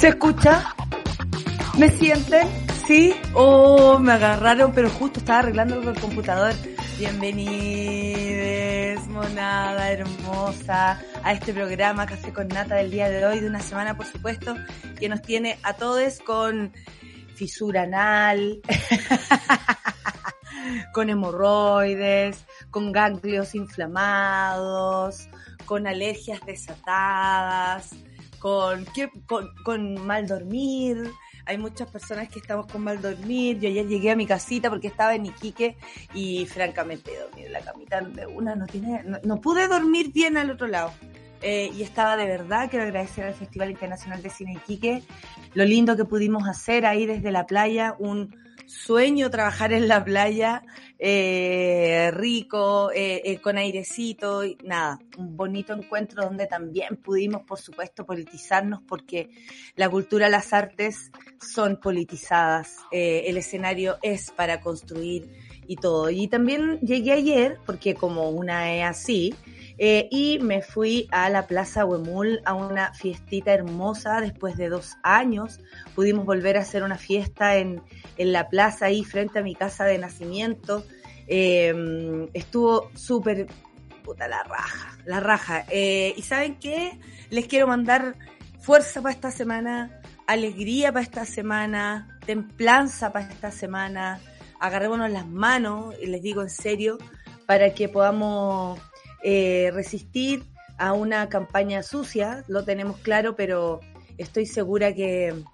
¿Se escucha? ¿Me sienten? ¿Sí? Oh, me agarraron, pero justo estaba arreglando el computador. Bienvenidos, monada hermosa, a este programa Café con Nata del día de hoy, de una semana, por supuesto, que nos tiene a todos con fisura anal, con hemorroides, con ganglios inflamados, con alergias desatadas, con, con, con mal dormir. Hay muchas personas que estamos con mal dormir. Yo ayer llegué a mi casita porque estaba en Iquique y francamente dormir en la camita de una no tiene, no pude dormir bien al otro lado. Eh, y estaba de verdad, quiero agradecer al Festival Internacional de Cine Iquique, lo lindo que pudimos hacer ahí desde la playa, un sueño trabajar en la playa, eh, rico, eh, eh, con airecito, y nada, un bonito encuentro donde también pudimos, por supuesto, politizarnos porque la cultura, las artes son politizadas, eh, el escenario es para construir y todo. Y también llegué ayer, porque como una es así, eh, y me fui a la Plaza Huemul a una fiestita hermosa después de dos años. Pudimos volver a hacer una fiesta en, en la plaza ahí frente a mi casa de nacimiento. Eh, estuvo súper, puta, la raja, la raja. Eh, y ¿saben qué? Les quiero mandar fuerza para esta semana, alegría para esta semana, templanza para esta semana. Agarrémonos las manos, y les digo en serio, para que podamos eh, resistir a una campaña sucia, lo tenemos claro, pero estoy segura que,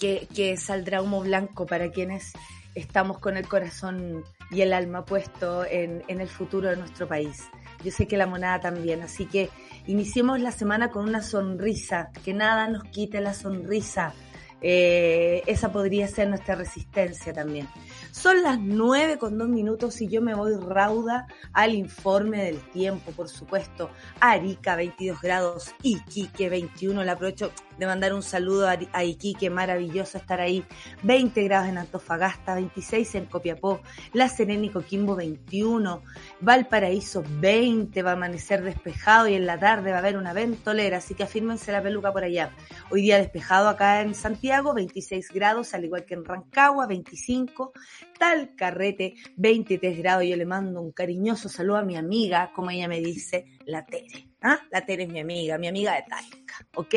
que, saldrá humo blanco para quienes estamos con el corazón y el alma puesto en, en el futuro de nuestro país. Yo sé que la monada también, así que iniciemos la semana con una sonrisa, que nada nos quite la sonrisa. Eh, esa podría ser nuestra resistencia también. Son las nueve con dos minutos y yo me voy rauda al informe del tiempo, por supuesto. Arica 22 grados, Iquique 21. Le aprovecho de mandar un saludo a Iquique, maravilloso estar ahí. 20 grados en Antofagasta, 26 en Copiapó, La Serena y Coquimbo 21, Valparaíso 20, va a amanecer despejado y en la tarde va a haber una ventolera, así que afírmense la peluca por allá. Hoy día despejado acá en Santiago, 26 grados, al igual que en Rancagua, 25, Tal Carrete, 23 grados. Yo le mando un cariñoso saludo a mi amiga, como ella me dice, la Tere. ¿Ah? La Tere es mi amiga, mi amiga de Talca, ¿ok?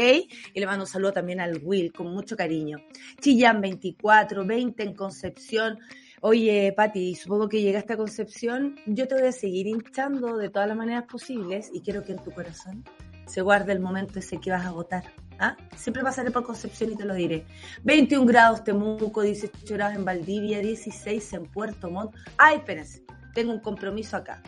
Y le mando un saludo también al Will, con mucho cariño. Chillán 24, 20 en Concepción. Oye, Pati, supongo que llegaste a Concepción. Yo te voy a seguir hinchando de todas las maneras posibles y quiero que en tu corazón se guarde el momento ese que vas a votar. ¿Ah? Siempre pasaré por Concepción y te lo diré. 21 grados Temuco, 18 grados en Valdivia, 16 en Puerto Montt. Ay, espérense, tengo un compromiso acá.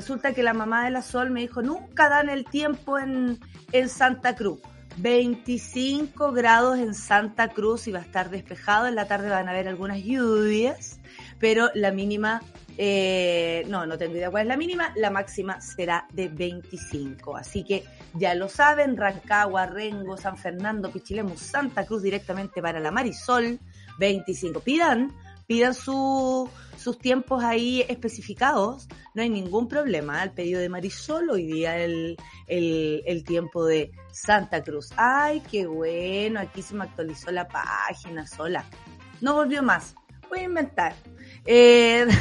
Resulta que la mamá de la Sol me dijo, nunca dan el tiempo en, en Santa Cruz. 25 grados en Santa Cruz y va a estar despejado. En la tarde van a haber algunas lluvias, pero la mínima, eh, no, no tengo idea cuál es la mínima, la máxima será de 25. Así que ya lo saben, Rancagua, Rengo, San Fernando, Pichilemu, Santa Cruz directamente para la Marisol, 25. Pidan, pidan su, sus tiempos ahí especificados, no hay ningún problema. El pedido de Marisol, hoy día el, el, el, tiempo de Santa Cruz. Ay, qué bueno, aquí se me actualizó la página sola. No volvió más. Voy a inventar. Eh...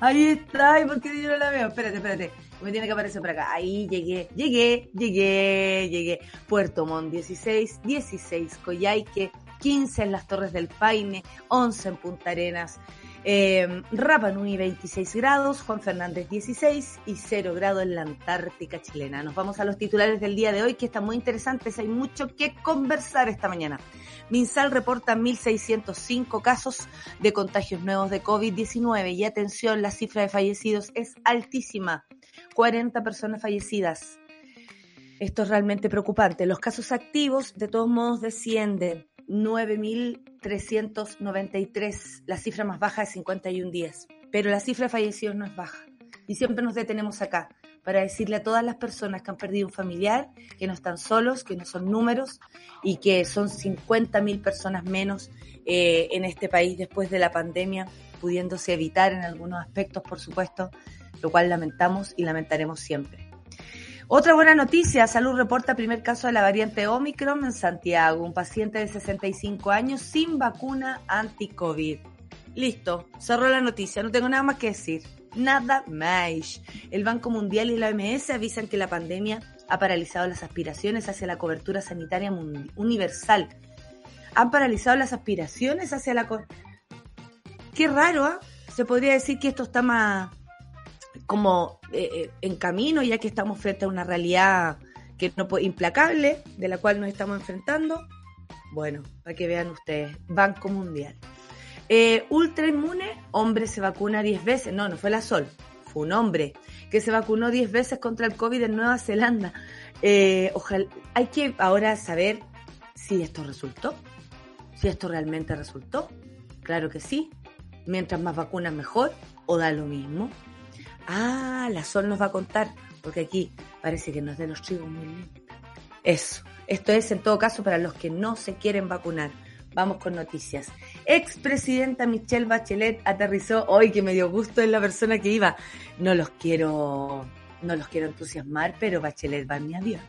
Ahí está, ¿y por qué yo no la veo? Espérate, espérate. Me tiene que aparecer por acá. Ahí llegué, llegué, llegué, llegué. Puerto Montt 16, 16 Coyhaique, 15 en las Torres del Paine, 11 en Punta Arenas, eh, Rapa Nui 26 grados, Juan Fernández 16 y 0 grados en la Antártica chilena. Nos vamos a los titulares del día de hoy que están muy interesantes, hay mucho que conversar esta mañana. Minsal reporta 1.605 casos de contagios nuevos de COVID-19 y atención, la cifra de fallecidos es altísima. 40 personas fallecidas. Esto es realmente preocupante. Los casos activos, de todos modos, descienden. 9.393, la cifra más baja de 51 días. Pero la cifra de fallecidos no es baja. Y siempre nos detenemos acá para decirle a todas las personas que han perdido un familiar que no están solos, que no son números y que son 50.000 personas menos eh, en este país después de la pandemia, pudiéndose evitar en algunos aspectos, por supuesto, lo cual lamentamos y lamentaremos siempre. Otra buena noticia, Salud reporta primer caso de la variante Omicron en Santiago, un paciente de 65 años sin vacuna anti-COVID. Listo, cerró la noticia, no tengo nada más que decir. Nada más. El Banco Mundial y la OMS avisan que la pandemia ha paralizado las aspiraciones hacia la cobertura sanitaria universal. Han paralizado las aspiraciones hacia la... Qué raro, ¿ah? Se podría decir que esto está más como eh, eh, en camino, ya que estamos frente a una realidad que no implacable, de la cual nos estamos enfrentando. Bueno, para que vean ustedes, Banco Mundial. Eh, ultra inmune, hombre se vacuna 10 veces. No, no fue la Sol, fue un hombre que se vacunó 10 veces contra el COVID en Nueva Zelanda. Eh, ojalá, hay que ahora saber si esto resultó, si esto realmente resultó. Claro que sí. Mientras más vacunas mejor o da lo mismo. Ah, la Sol nos va a contar, porque aquí parece que nos den los trigos muy limpios. Eso. Esto es en todo caso para los que no se quieren vacunar. Vamos con noticias. Expresidenta Michelle Bachelet aterrizó hoy que me dio gusto en la persona que iba. No los quiero, no los quiero entusiasmar, pero Bachelet va en mi avión.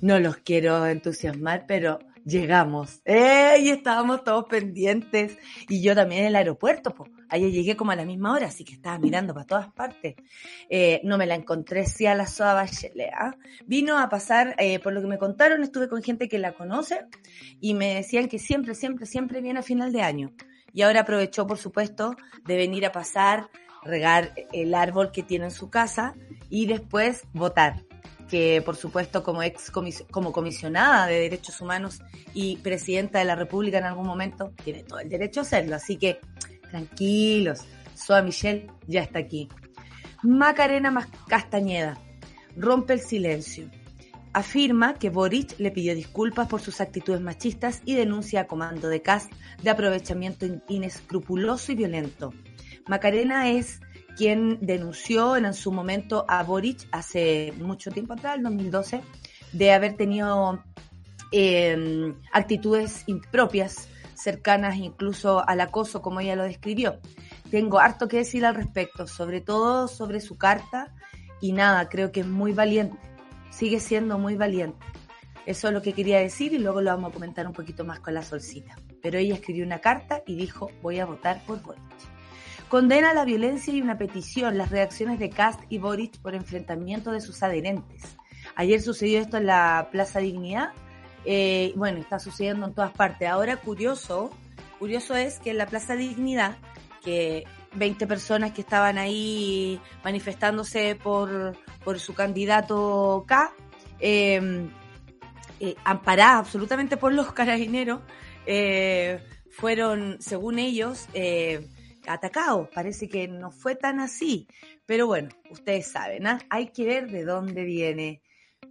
No los quiero entusiasmar, pero llegamos. ¡Eh! Y estábamos todos pendientes. Y yo también en el aeropuerto, pues. Ayer llegué como a la misma hora, así que estaba mirando para todas partes. Eh, no me la encontré, sí, a la Soa Bachelet. ¿ah? Vino a pasar, eh, por lo que me contaron, estuve con gente que la conoce y me decían que siempre, siempre, siempre viene a final de año. Y ahora aprovechó, por supuesto, de venir a pasar, regar el árbol que tiene en su casa y después votar que por supuesto como ex como comisionada de derechos humanos y presidenta de la República en algún momento tiene todo el derecho a hacerlo. Así que tranquilos, Soa Michelle ya está aquí. Macarena Castañeda rompe el silencio. Afirma que Boric le pidió disculpas por sus actitudes machistas y denuncia a comando de CAS de aprovechamiento inescrupuloso y violento. Macarena es quien denunció en su momento a Boric hace mucho tiempo atrás, el 2012, de haber tenido em, actitudes impropias, cercanas incluso al acoso, como ella lo describió. Tengo harto que decir al respecto, sobre todo sobre su carta, y nada, creo que es muy valiente, sigue siendo muy valiente. Eso es lo que quería decir y luego lo vamos a comentar un poquito más con la solcita. Pero ella escribió una carta y dijo, voy a votar por Boric. Condena la violencia y una petición, las reacciones de Cast y Boric por enfrentamiento de sus adherentes. Ayer sucedió esto en la Plaza Dignidad. Eh, bueno, está sucediendo en todas partes. Ahora, curioso, curioso es que en la Plaza Dignidad, que 20 personas que estaban ahí manifestándose por, por su candidato K, em, eh, amparadas absolutamente por los carabineros, eh, fueron, según ellos, eh, atacados. Parece que no fue tan así, pero bueno, ustedes saben, ¿ah? hay que ver de dónde viene.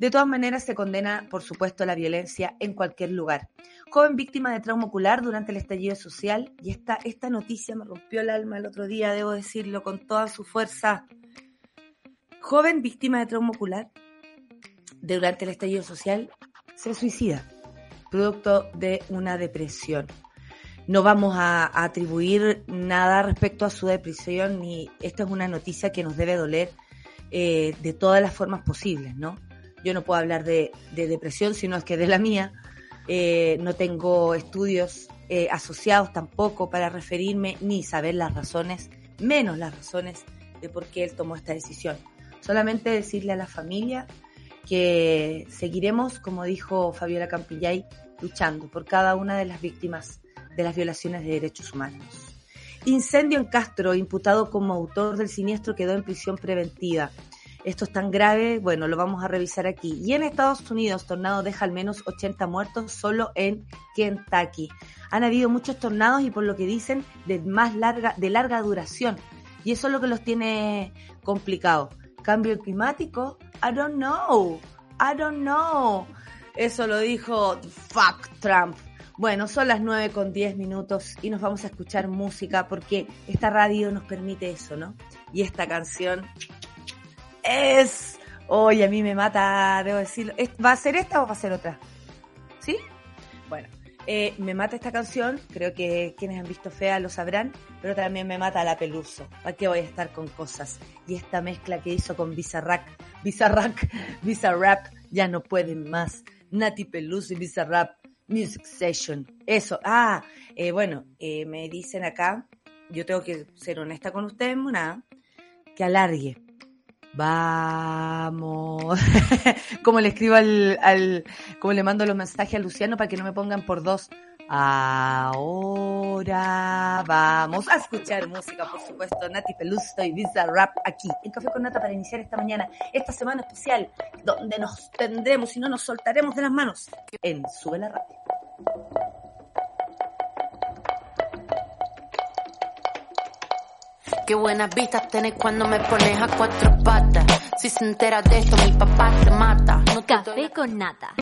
De todas maneras, se condena, por supuesto, la violencia en cualquier lugar. Joven víctima de trauma ocular durante el estallido social, y esta, esta noticia me rompió el alma el otro día, debo decirlo con toda su fuerza. Joven víctima de trauma ocular durante el estallido social se suicida, producto de una depresión no vamos a, atribuir nada respecto a su depresión, ni esta es una noticia que nos debe doler eh, de todas las formas posibles, ¿no? Yo no puedo hablar de, depresión, sino es que de la mía. Eh, no tengo estudios eh, asociados tampoco para referirme ni saber las razones, menos las razones de por qué él tomó esta decisión. Solamente decirle a la familia que seguiremos, como dijo Fabiola Campillay, luchando por cada una de las víctimas de las violaciones de derechos humanos. Incendio en Castro, imputado como autor del siniestro, quedó en prisión preventiva. Esto es tan grave, bueno, lo vamos a revisar aquí. Y en Estados Unidos, tornado deja al menos 80 muertos solo en Kentucky. Han habido muchos tornados y por lo que dicen, de más larga, de larga duración. Y eso es lo que los tiene complicados. ¿Cambio climático? I don't know. I don't know. Eso lo dijo Fuck Trump. Bueno, son las 9 con 10 minutos y nos vamos a escuchar música porque esta radio nos permite eso, ¿no? Y esta canción es... Hoy a mí me mata, debo decirlo. ¿Va a ser esta o va a ser otra? ¿Sí? Bueno, eh, me mata esta canción, creo que quienes han visto Fea lo sabrán, pero también me mata la Peluso. ¿Para qué voy a estar con cosas? Y esta mezcla que hizo con Bizarrap, Bizarrap, Bizarrap, ya no pueden más. Nati Peluso y Bizarrap, Music Session. Eso, ah, eh, bueno, eh, me dicen acá, yo tengo que ser honesta con ustedes, Muna, que alargue Vamos. como le escribo al, al, como le mando los mensajes a Luciano para que no me pongan por dos. Ahora vamos a escuchar música, por supuesto, Nati Pelusto y Visa Rap aquí, en Café con Nata para iniciar esta mañana, esta semana especial, donde nos tendremos y no nos soltaremos de las manos en Sube la Radio. Qué buenas vistas tenés cuando me pones a cuatro patas. Si se entera de esto, mi papá te mata. No Café con nata.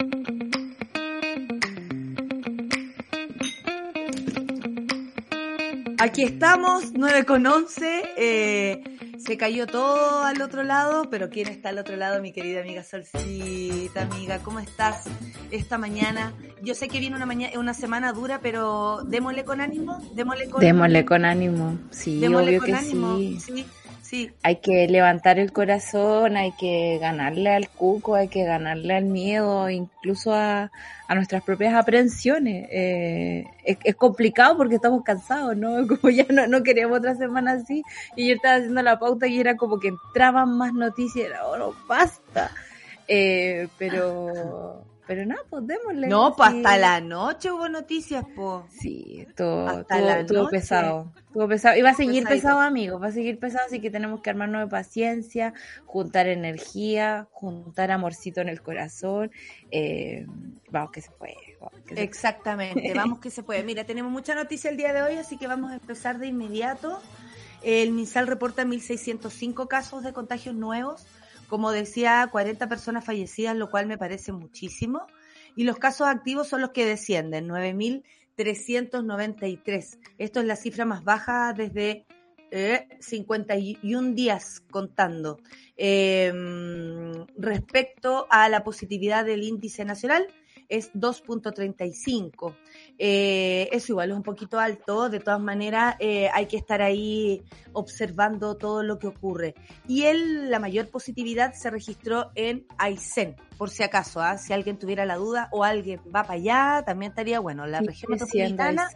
Aquí estamos, 9 con 11. Eh, se cayó todo al otro lado, pero ¿quién está al otro lado? Mi querida amiga Solcita, amiga, ¿cómo estás esta mañana? Yo sé que viene una mañana, una semana dura, pero démosle con ánimo, démosle con Démosle con ánimo, sí, obvio que sí. sí. Hay que levantar el corazón, hay que ganarle al cuco, hay que ganarle al miedo, incluso a, a nuestras propias aprensiones. Eh, es, complicado porque estamos cansados, ¿no? Como ya no, no queríamos otra semana así y yo estaba haciendo la pauta y era como que entraban más noticias, era, oh, no, basta. Eh, pero pero nada, pues démosle. No, pues hasta la noche hubo noticias, pues. Sí, todo, todo, pesado. Todo pesado. Y va a seguir pesado, amigos. Va a seguir pesado, así que tenemos que armarnos de paciencia, juntar energía, juntar amorcito en el corazón. Eh, vamos que se puede. Exactamente, vamos que se puede. Mira, tenemos mucha noticia el día de hoy, así que vamos a empezar de inmediato. El MinSal reporta 1.605 casos de contagios nuevos como decía, 40 personas fallecidas, lo cual me parece muchísimo. Y los casos activos son los que descienden, 9.393. Esto es la cifra más baja desde 51 eh, días contando. Em, respecto a la positividad del índice nacional, es 2.35. Eh, eso igual es un poquito alto, de todas maneras eh, hay que estar ahí observando todo lo que ocurre. Y él, la mayor positividad se registró en Aysén, por si acaso, ¿ah? si alguien tuviera la duda o alguien va para allá, también estaría bueno. La región metropolitana,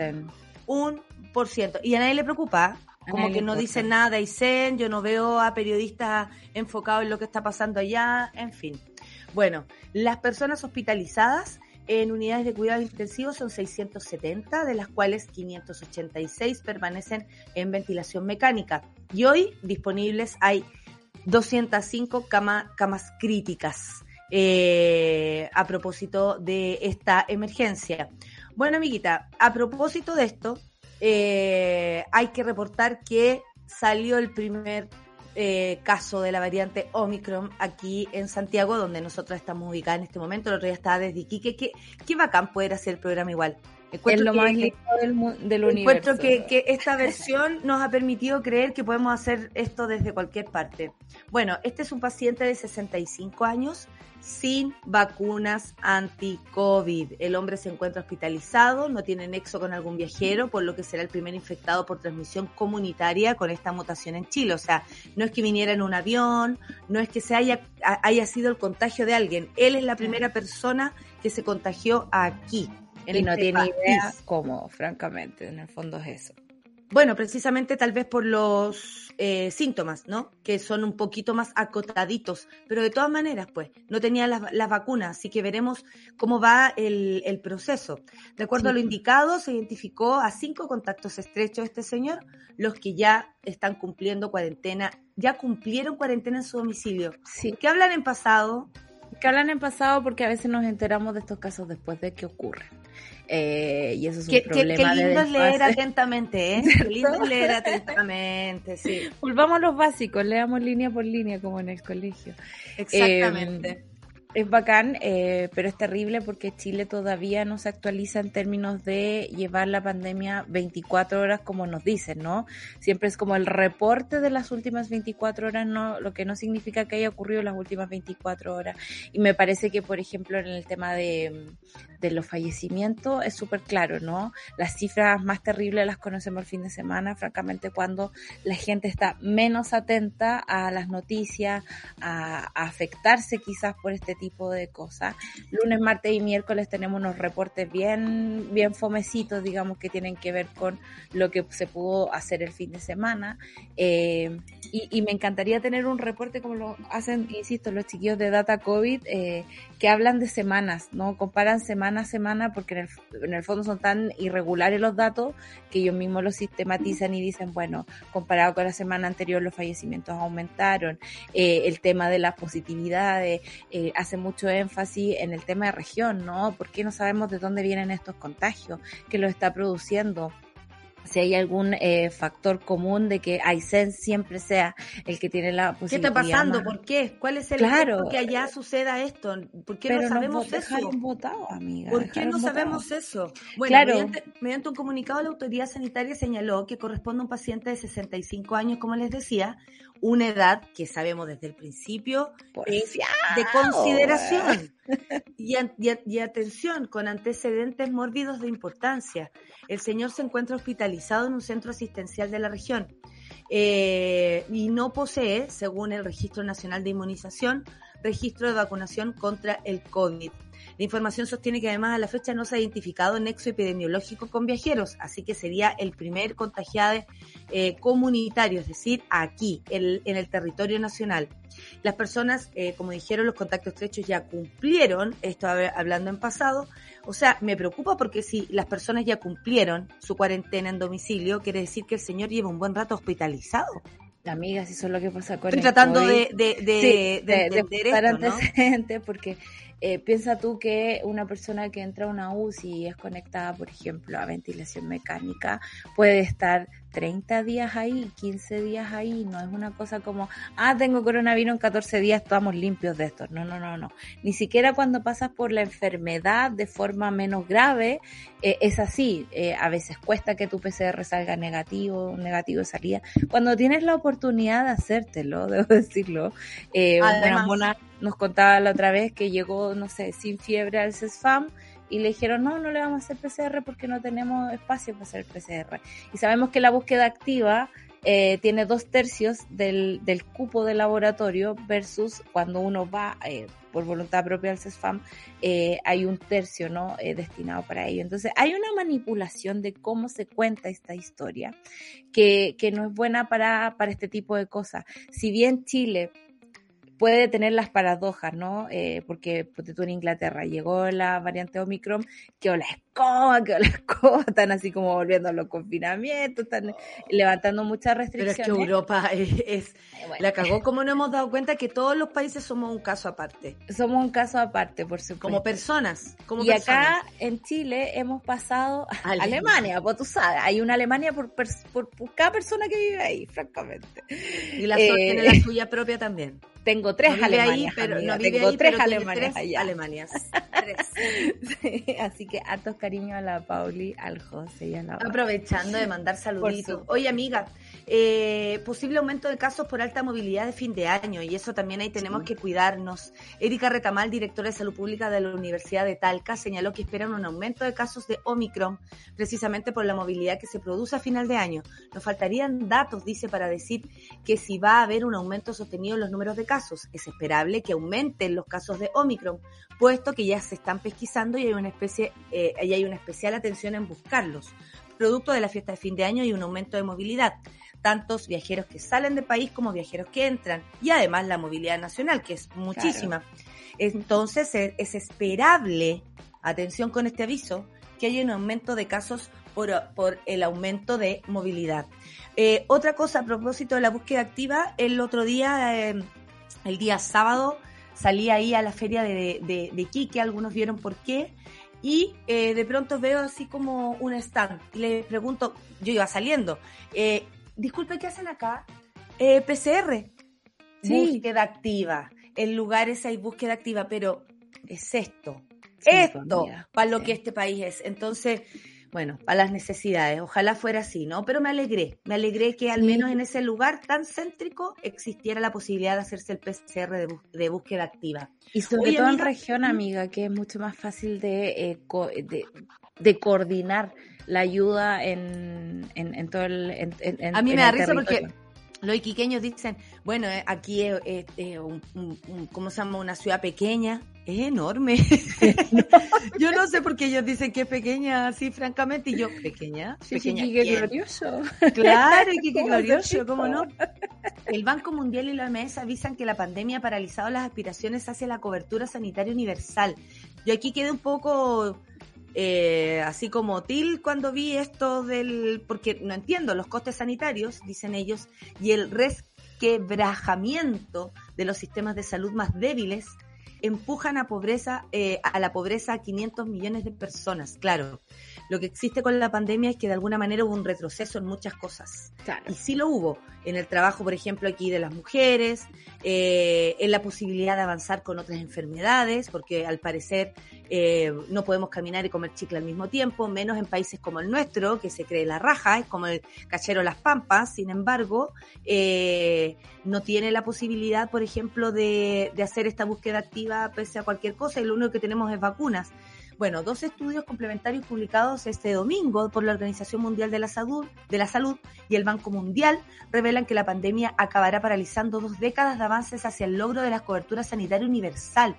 un por ciento. Y a nadie le preocupa, como que no dicen nada de Aysén, yo no veo a periodistas enfocados en lo que está pasando allá, en fin. Bueno, las personas hospitalizadas en unidades de cuidados intensivos son 670, de las cuales 586 permanecen en ventilación mecánica. Y hoy disponibles hay 205 camas críticas eh, a propósito de esta emergencia. Bueno, amiguita, a propósito de esto, eh, hay que reportar que salió el primer eh, caso de la variante Omicron aquí en Santiago, donde nosotros estamos ubicados en este momento. El otro día estaba desde Iquique. Qué, qué bacán poder hacer el programa igual. es lo más lindo del, del universo. Encuentro que, que esta versión nos ha permitido creer que podemos hacer esto desde cualquier parte. Bueno, este es un paciente de 65 años sin vacunas anti-COVID. El hombre se encuentra hospitalizado, no tiene nexo con algún viajero, por lo que será el primer infectado por transmisión comunitaria con esta mutación en Chile. O sea, no es que viniera en un avión, no es que se haya, haya sido el contagio de alguien. Él es la primera persona que se contagió aquí. y no este tiene idea cómo, francamente, en el fondo es eso. Bueno, precisamente tal vez por los eh, síntomas, ¿no? Que son un poquito más acotaditos, pero de todas maneras, pues, no tenía las, vacunas, así que veremos cómo va el, proceso. De acuerdo a lo indicado, se identificó a cinco contactos estrechos este señor, los que ya están cumpliendo cuarentena, ya cumplieron cuarentena en su domicilio. Sí. ¿Qué hablan en pasado? Que hablan en pasado porque a veces nos enteramos de estos casos después de que ocurren. Eh, y eso es un problema qué lindo leer atentamente, ¿eh? Qué lindo leer atentamente, sí. Volvamos a los básicos, leamos línea por línea como en el colegio. Exactamente. Em, es bacán, eh, pero es terrible porque Chile todavía no se actualiza en términos de llevar la pandemia 24 horas como nos dicen, ¿no? Siempre es como el reporte de las últimas 24 horas, no, lo que no significa que haya ocurrido las últimas 24 horas. Y me parece que, por ejemplo, en el tema de, de los fallecimientos es súper claro, ¿no? Las cifras más terribles las conocemos el fin de semana, francamente, cuando la gente está menos atenta a las noticias, a, afectarse quizás por este tipo de cosas. Lunes, martes y miércoles tenemos unos reportes bien, bien fomecitos, digamos, que tienen que ver con lo que se pudo hacer el fin de semana. Eh, y, me encantaría tener un reporte como lo hacen, insisto, los chiquillos de Data COVID, eh, que hablan de semanas, ¿no? Comparan semana a semana porque en el, en el, fondo son tan irregulares los datos que ellos mismos los sistematizan y dicen, bueno, comparado con la semana anterior los fallecimientos aumentaron, eh, el tema de las positividades, hace mucho énfasis en el tema de región, ¿no? ¿Por qué no sabemos de dónde vienen estos contagios? ¿Qué los está produciendo? si hay algún eh, factor común de que Aysén siempre sea el que tiene la posibilidad. ¿Qué está pasando? ¿Por qué? ¿Cuál es el claro, que allá suceda esto? ¿Por qué no sabemos eso? Votado, amiga, ¿Por qué no sabemos eso? Bueno, mediante, mediante, un comunicado la autoridad sanitaria señaló que corresponde a un paciente de 65 años, como les decía, una edad que sabemos desde el principio es de consideración y, y, atención con antecedentes mórbidos de importancia. El señor se encuentra hospitalizado en un centro asistencial de la región eh, y no posee, según el Registro Nacional de Inmunización, registro de vacunación contra el COVID. La información sostiene que además a la fecha no se ha identificado nexo epidemiológico con viajeros, así que sería el primer contagiado eh, comunitario, es decir, aquí, en el territorio nacional. Las personas, eh, como dijeron, los contactos estrechos ya cumplieron, esto hablando en pasado, o sea, me preocupa porque si las personas ya cumplieron su cuarentena en domicilio, quiere decir que el señor lleva un buen rato hospitalizado. Amigas, eso es lo que pasa con Estoy tratando de, de, de, de, de, porque eh, piensa tú que una persona que entra a una UCI y es conectada, por ejemplo, a ventilación mecánica, puede estar 30 días ahí, 15 días ahí, no es una cosa como, ah, tengo coronavirus en 14 días, estamos limpios de esto. No, no, no, no. Ni siquiera cuando pasas por la enfermedad de forma menos grave, eh, es así. Eh, a veces cuesta que tu PCR salga negativo, negativo de salida. Cuando tienes la oportunidad de hacértelo, debo decirlo, eh, Mona nos contaba la otra vez que llegó, no sé, sin fiebre al CESFAM y le dijeron, no, no le vamos a hacer PCR porque no tenemos espacio para hacer PCR. Y sabemos que la búsqueda activa eh, tiene dos tercios del, del, cupo de laboratorio versus cuando uno va eh, por voluntad propia al CESFAM, eh, hay un tercio no destinado para ello. Entonces hay una manipulación de cómo se cuenta esta historia que, que no es buena para, para este tipo de cosas. Si bien Chile puede tener las paradojas, ¿no? Eh, porque tú en Inglaterra llegó la variante Omicron, que la escoba, que la escoba, están así como volviendo a los confinamientos, están levantando muchas restricciones. Pero es que Europa es, la cagó, como no hemos dado cuenta que todos los países somos un caso aparte. Somos un caso aparte, por supuesto. Como personas. Como y acá en Chile hemos pasado a Alemania, pues tú sabes, hay una Alemania por, por, cada persona que vive ahí, francamente. Y la eh, tiene la suya propia también. Tengo tres Alemanias. pero, no Tengo tres Alemanias tres Alemanias. así que hartos cariño a la Pauli, al José y a la Aprovechando de mandar saluditos. Oye, amiga, eh, posible aumento de casos por alta movilidad de fin de año y eso también ahí tenemos que cuidarnos. Erika Retamal, directora de Salud Pública de la Universidad de Talca, señaló que esperan un aumento de casos de Omicron precisamente por la movilidad que se produce a final de año. Nos faltarían datos, dice, para decir que si va a haber un aumento sostenido en los números de casos. Es esperable que aumenten los casos de Omicron, puesto que ya se están pesquisando y hay una especie, eh, y hay una especial atención en buscarlos producto de la fiesta de fin de año y un aumento de movilidad tantos viajeros que salen del país como viajeros que entran, y además la movilidad nacional, que es muchísima. Entonces es, esperable, atención con este aviso, que haya un aumento de casos por, por el aumento de movilidad. Eh, otra cosa a propósito de la búsqueda activa, el otro día, eh, el día sábado, salí ahí a la feria de, de, de Quique, algunos vieron por qué, y eh, de pronto veo así como un stand y le pregunto, yo iba saliendo, eh, disculpe, ¿qué hacen acá? Eh, PCR, búsqueda activa. En lugares hay búsqueda activa, pero es esto, esto, para lo que este país es. Entonces, bueno, para las necesidades. Ojalá fuera así, ¿no? Pero me alegré, me alegré que al menos en ese lugar tan céntrico existiera la posibilidad de hacerse el PCR de, búsqueda activa. Y sobre todo en región, amiga, que es mucho más fácil de, eh, de, coordinar la ayuda en, en, todo el... En, a mí me da risa porque los iquiqueños dicen, bueno, eh, aquí es, un, ¿cómo se llama? Una ciudad pequeña. Es enorme. yo no sé por qué ellos dicen que es pequeña, así francamente, y yo, pequeña, sí, pequeña. Sí, glorioso. Claro, Iquique glorioso, ¿cómo no? El Banco Mundial y la OMS avisan que la pandemia ha paralizado las aspiraciones hacia la cobertura sanitaria universal. Yo aquí quedé un poco eh, así como Til cuando vi esto del, porque no entiendo los costes sanitarios, dicen ellos, y el resquebrajamiento de los sistemas de salud más débiles empujan a pobreza, eh, a la pobreza a 500 millones de personas. Claro, lo que existe con la pandemia es que de alguna manera hubo un retroceso en muchas cosas. Y sí lo hubo, en el trabajo, por ejemplo, aquí de las mujeres, eh, en la posibilidad de avanzar con otras enfermedades, porque al parecer eh, no podemos caminar y comer chicle al mismo tiempo, menos en países como el nuestro, que se cree la raja, es como el cachero Las Pampas, sin embargo, eh, no tiene la posibilidad, por ejemplo, de, de hacer esta búsqueda activa pese a cualquier cosa y lo único que tenemos es vacunas. Bueno, dos estudios complementarios publicados este domingo por la Organización Mundial de la Salud, de la Salud y el Banco Mundial revelan que la pandemia acabará paralizando dos décadas de avances hacia el logro de la cobertura sanitaria universal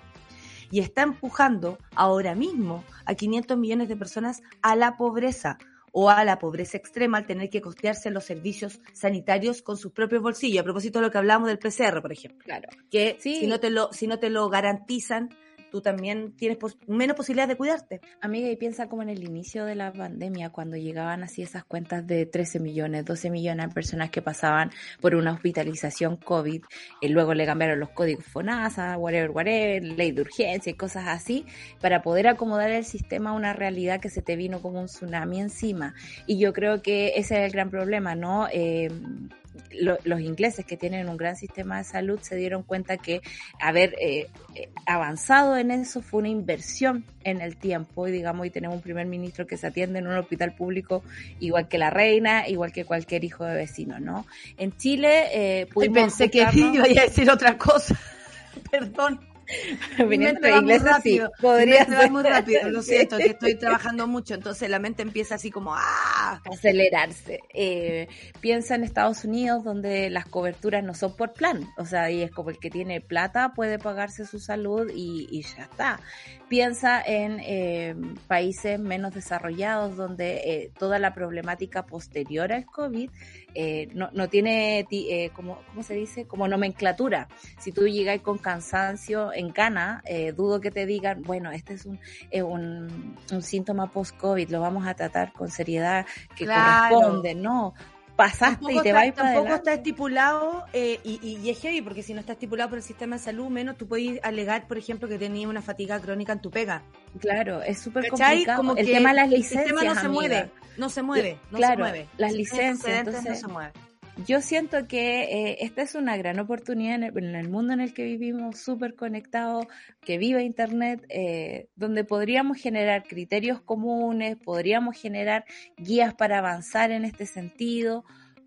y está empujando ahora mismo a 500 millones de personas a la pobreza o a la pobreza extrema al tener que costearse los servicios sanitarios con sus propios bolsillos. A propósito de lo que hablamos del PCR, por ejemplo. Claro. Que si no te lo, si no te lo garantizan, tú también tienes menos posibilidad de cuidarte. Amiga, y piensa como en el inicio de la pandemia, cuando llegaban así esas cuentas de 13 millones, 12 millones de personas que pasaban por una hospitalización COVID, y luego le cambiaron los códigos FONASA, whatever, whatever, ley de urgencia y cosas así, para poder acomodar el sistema a una realidad que se te vino como un tsunami encima. Y yo creo que ese es el gran problema, ¿no? Eh, los ingleses que tienen un gran sistema de salud se dieron cuenta que haber eh, eh, avanzado en eso fue una inversión en el tiempo y digamos y tenemos un primer ministro que se atiende en un hospital público igual que la reina, igual que cualquier hijo de vecino, ¿no? En Chile eh, pudimos pensé que iba a decir otra cosa. Perdón. Viniendo inglés así, podría ser. muy rápido, lo siento, que estoy trabajando mucho, entonces la mente empieza así como ¡ah! acelerarse. Eh, piensa en Estados Unidos donde las coberturas no son por plan, o sea, y es como el que tiene plata puede pagarse su salud y, y ya está. Piensa en eh, países menos desarrollados donde eh, toda la problemática posterior al COVID eh, no, no, tiene, eh, como, ¿cómo se dice? Como nomenclatura. Si tú llegas con cansancio en cana, eh, dudo que te digan, bueno, este es un, eh, un, un, síntoma post-COVID, lo vamos a tratar con seriedad que corresponde, ¿no? Pasaste y te vas para Tampoco está estipulado, eh, y, y, es heavy, porque si no está estipulado por el sistema de salud, menos tú puedes alegar, por ejemplo, que tenías una fatiga crónica en tu pega. Claro, es súper complicado. Como el tema de las licencias, El sistema no se mueve, no se mueve, no claro, se mueve. Las licencias, entonces, no se mueve yo siento que eh, esta es una gran oportunidad en el, mundo en el que vivimos, súper conectado, que viva Internet, eh, donde podríamos generar criterios comunes, podríamos generar guías para avanzar en este sentido,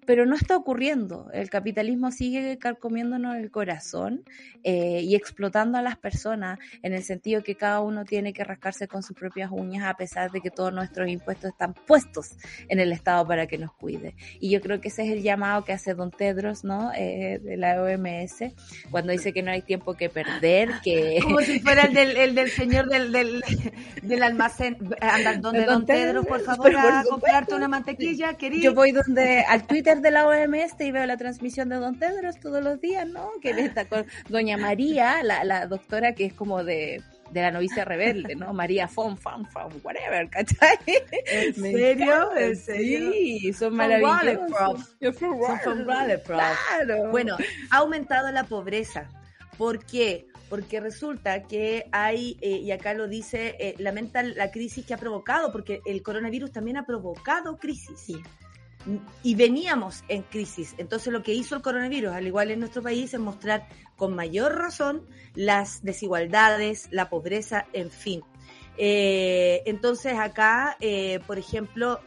pero no está ocurriendo. El capitalismo sigue carcomiéndonos el corazón eh, y explotando a las personas en el sentido que cada uno tiene que rascarse con sus propias uñas a pesar de que todos nuestros impuestos están puestos en el Estado para que nos cuide. Y yo creo que ese es el llamado que hace don Tedros, ¿no? Eh, de la OMS, cuando dice que no hay tiempo que perder, que... Como si fuera el del, el del señor del, del, del almacén. Anda, donde don, Tedros, por favor, a comprarte una mantequilla, querido. Yo voy donde, al Twitter de la OMS y veo la transmisión de Don Tedros todos los días, ¿no? Que está con Doña María, la, la doctora que es como de de la novicia rebelde, ¿no? María Fon, Fan, Fan, whatever, ¿cachai? ¿En serio? ¿En serio? Sí, son maravillosos. Son from Claro. Bueno, ha aumentado la pobreza ¿Por qué? Porque resulta que hay, eh, y acá lo dice, eh, lamenta la crisis que ha provocado, porque el coronavirus también ha provocado crisis. Sí y veníamos en crisis. Entonces lo que hizo el coronavirus, al igual en nuestro país, es mostrar con mayor razón las desigualdades, la pobreza, en fin. Eh, entonces acá, eh, por ejemplo,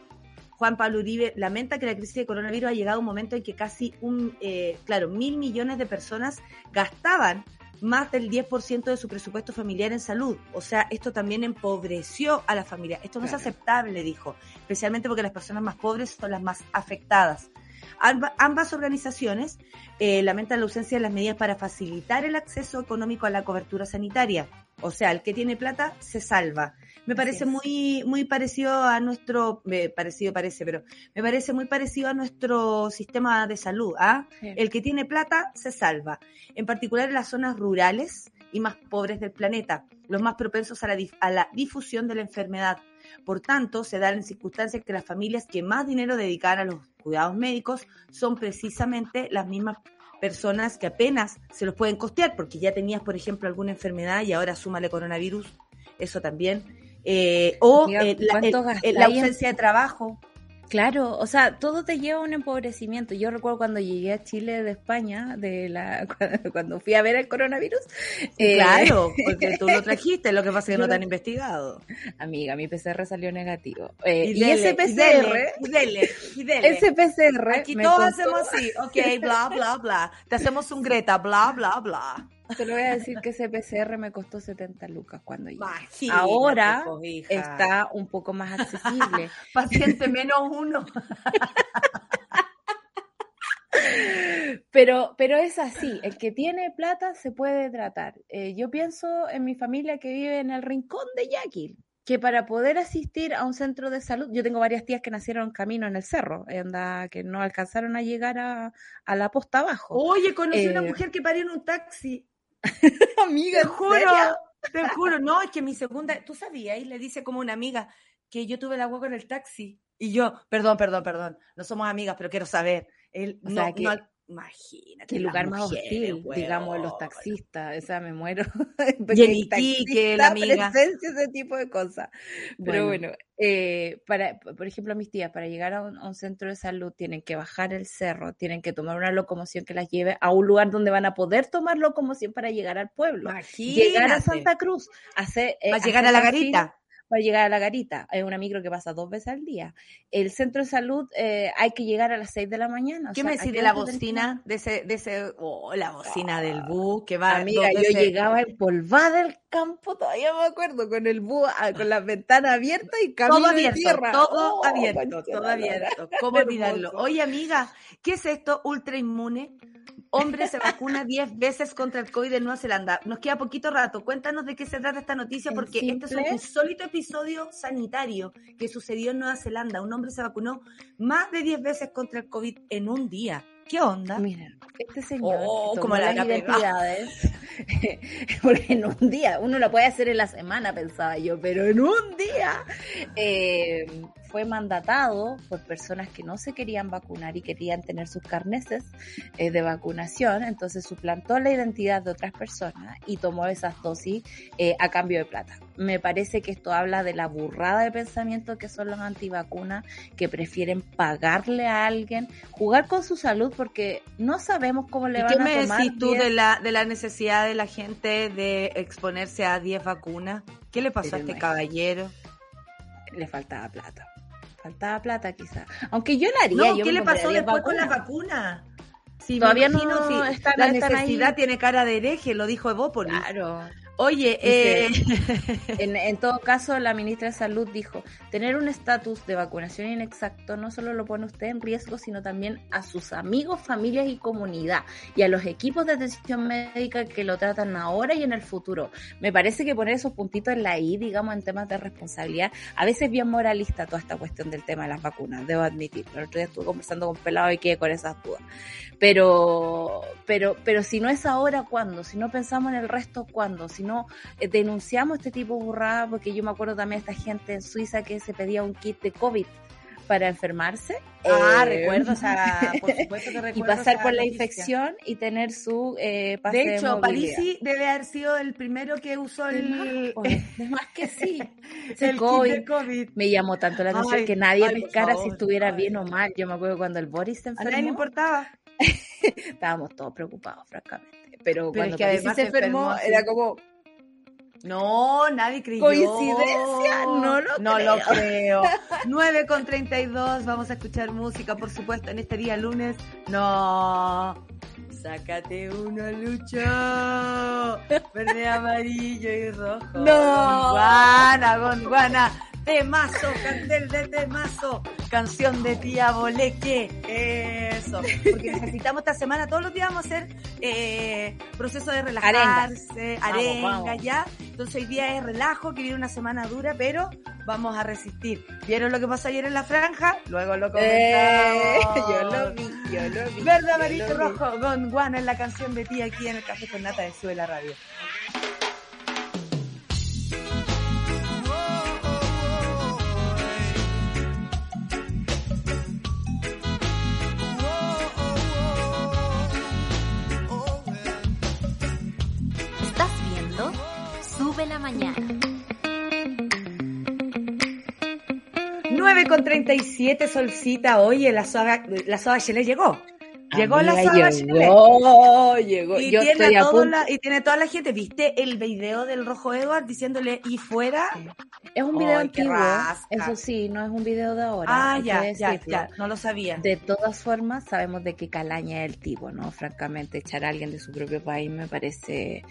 Juan Pablo Uribe lamenta que la crisis de coronavirus ha llegado a un momento en que casi un, eh, claro, mil millones de personas gastaban más del 10% de su presupuesto familiar en salud. O sea, esto también empobreció a la familia. Esto no es aceptable, dijo, especialmente porque las personas más pobres son las más afectadas. ambas organizaciones eh, lamentan la ausencia de las medidas para facilitar el acceso económico a la cobertura sanitaria. O sea, el que tiene plata se salva. Me parece muy, muy parecido a nuestro, parecido parece, pero me parece muy parecido a nuestro sistema de salud. ¿ah? El que tiene plata se salva. En particular en las zonas rurales y más pobres del planeta, los más propensos a la, a la difusión de la enfermedad. Por tanto, se dan en circunstancias que las familias que más dinero dedican a los cuidados médicos son precisamente las mismas personas que apenas se los pueden costear, porque ya tenías, por ejemplo, alguna enfermedad y ahora súmale coronavirus, eso también eh, o eh, la, ausencia de trabajo. Claro, o sea, todo te lleva a un empobrecimiento. Yo recuerdo cuando llegué a Chile de España, de la cuando fui a ver el coronavirus. Eh, claro, porque tú lo trajiste, lo que pasa es que no te han investigado. Amiga, mi PCR salió negativo. y, ese PCR, y dele, y dele, ese PCR. Aquí todos hacemos así, ok, bla, bla, bla. Te hacemos un Greta, bla, bla, bla. Te lo voy a decir que ese PCR me costó 70 lucas cuando llegué. Ahora está un poco más accesible. Paciente menos uno. pero, pero es así, el que tiene plata se puede tratar. Eh, yo pienso en mi familia que vive en el rincón de Yaquil, que para poder asistir a un centro de salud, yo tengo varias tías que nacieron camino en el cerro, anda, que no alcanzaron a llegar a, la posta abajo. Oye, conocí una eh, mujer que parió en un taxi. amiga, te juro, te juro, no, es que mi segunda, tú sabías, y le dice como una amiga que yo tuve la agua con el taxi. Y yo, perdón, perdón, perdón, no somos amigas, pero quiero saber. Él, no, que, imagínate. El lugar más hostil, digamos, los taxistas, o sea, me muero. y que la amiga. Presencia, ese tipo de cosas. Pero bueno, eh, para, por ejemplo, mis tías, para llegar a un, centro de salud tienen que bajar el cerro, tienen que tomar una locomoción que las lleve a un lugar donde van a poder tomar locomoción para llegar al pueblo. Llegar a Santa Cruz, hacer, eh, llegar a la garita para llegar a la garita. Hay una micro que pasa dos veces al día. El centro de salud eh, hay que llegar a las seis de la mañana. ¿Qué me decís de la bocina? De ese, de ese, oh, la bocina del bus que va. Amiga, yo llegaba empolvada del campo, todavía me acuerdo, con el bus, ah, con las ventanas abiertas y camino todo abierto, tierra. Todo oh, abierto, todo abierto. ¿Cómo olvidarlo? Oye, amiga, ¿qué es esto? Ultra inmune hombre se vacuna 10 veces contra el COVID en Nueva Zelanda. Nos queda poquito rato. Cuéntanos de qué se trata esta noticia, porque este es un insólito episodio sanitario que sucedió en Nueva Zelanda. Un hombre se vacunó más de 10 veces contra el COVID en un día. ¿Qué onda? Miren, este señor oh, como las identidades, porque en un día, uno lo puede hacer en la semana, pensaba yo, pero en un día eh, fue mandatado por personas que no se querían vacunar y querían tener sus carneses eh, de vacunación, entonces suplantó la identidad de otras personas y tomó esas dosis eh, a cambio de plata. Me parece que esto habla de la burrada de pensamiento que son los antivacunas, que prefieren pagarle a alguien, jugar con su salud porque no sabemos cómo le van a tomar. ¿Qué me decís tú de la, de la necesidad de la gente de exponerse a 10 vacunas? ¿Qué le pasó a este caballero? Le faltaba plata. Faltaba plata quizá. Aunque yo la haría. No, ¿qué le pasó después con la vacuna? Si Todavía no si está, la necesidad tiene cara de hereje, lo dijo Evópolis. Claro. Oye, eh... en, todo caso, la ministra de Salud dijo, tener un estatus de vacunación inexacto no solo lo pone usted en riesgo, sino también a sus amigos, familias y comunidad, y a los equipos de atención médica que lo tratan ahora y en el futuro. Me parece que poner esos puntitos en la I, digamos, en temas de responsabilidad, a veces es bien moralista toda esta cuestión del tema de las vacunas, debo admitir. El otro día estuve conversando con Pelado y quedé con esas dudas. Pero, pero, pero si no es ahora, ¿cuándo? Si no pensamos en el resto, ¿cuándo? Si no eh, denunciamos este tipo de burradas, porque yo me acuerdo también de esta gente en Suiza que se pedía un kit de COVID para enfermarse. Ah, eh, recuerdo, o sea, por supuesto que recuerdo. Y pasar por la infección y tener su eh, pase De hecho, Parisi debe haber sido el primero que usó el... más que sí. el COVID. Me llamó tanto la atención que nadie pescara si estuviera bien o mal. Yo me acuerdo cuando el Boris se enfermó. A nadie le importaba. Estábamos todos preocupados, francamente. Pero, cuando que además se enfermó, era como, no, nadie creyó. ¿Coincidencia? No lo no creo. lo creo. 9 con 32, vamos a escuchar música, por supuesto, en este día lunes. No. Sácate uno, Lucho. Verde, amarillo y rojo. No. Guana, Gondwana. Temazo, cartel de temazo, canción de tía Boleque, eso, porque necesitamos esta semana, todos los días vamos a hacer eh, proceso de relajarse, arenga, ya, entonces hoy día es relajo, que viene una semana dura, pero vamos a resistir. ¿Vieron lo que pasó ayer en la franja? Luego lo eh, comentamos. yo lo vi, yo lo vi. Verde, amarillo, rojo, Don Juan es la canción de tía aquí en el Café con Nata de Sube la Radio. 9 con 37, Solcita. Oye, la soga, la soga llegó. Llegó la soga llegó, llegó. Y, tiene a y tiene toda la gente. ¿Viste el video del Rojo Edward diciéndole y fuera? Es un video antiguo, eso sí, no es un video de ahora. Ah, ya, ya, ya, no lo sabía. De todas formas, sabemos de qué calaña es el tipo, ¿no? Francamente, echar a alguien de su propio país me parece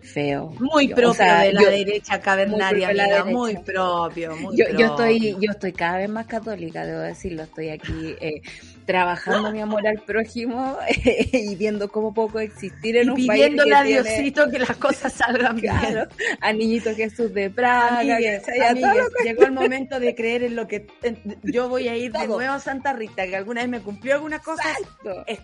feo. Muy propio de la derecha cavernaria, muy, muy propio, muy yo, yo, estoy, yo estoy cada vez más católica, debo decirlo, estoy aquí eh, trabajando mi amor al prójimo y viendo cómo puedo existir en un país. Pidiéndole a Diosito que las cosas salgan bien. A Niñito Jesús de Praga. llegó el momento de creer en lo que yo voy a ir de nuevo a Santa Rita, que alguna vez me cumplió alguna cosa.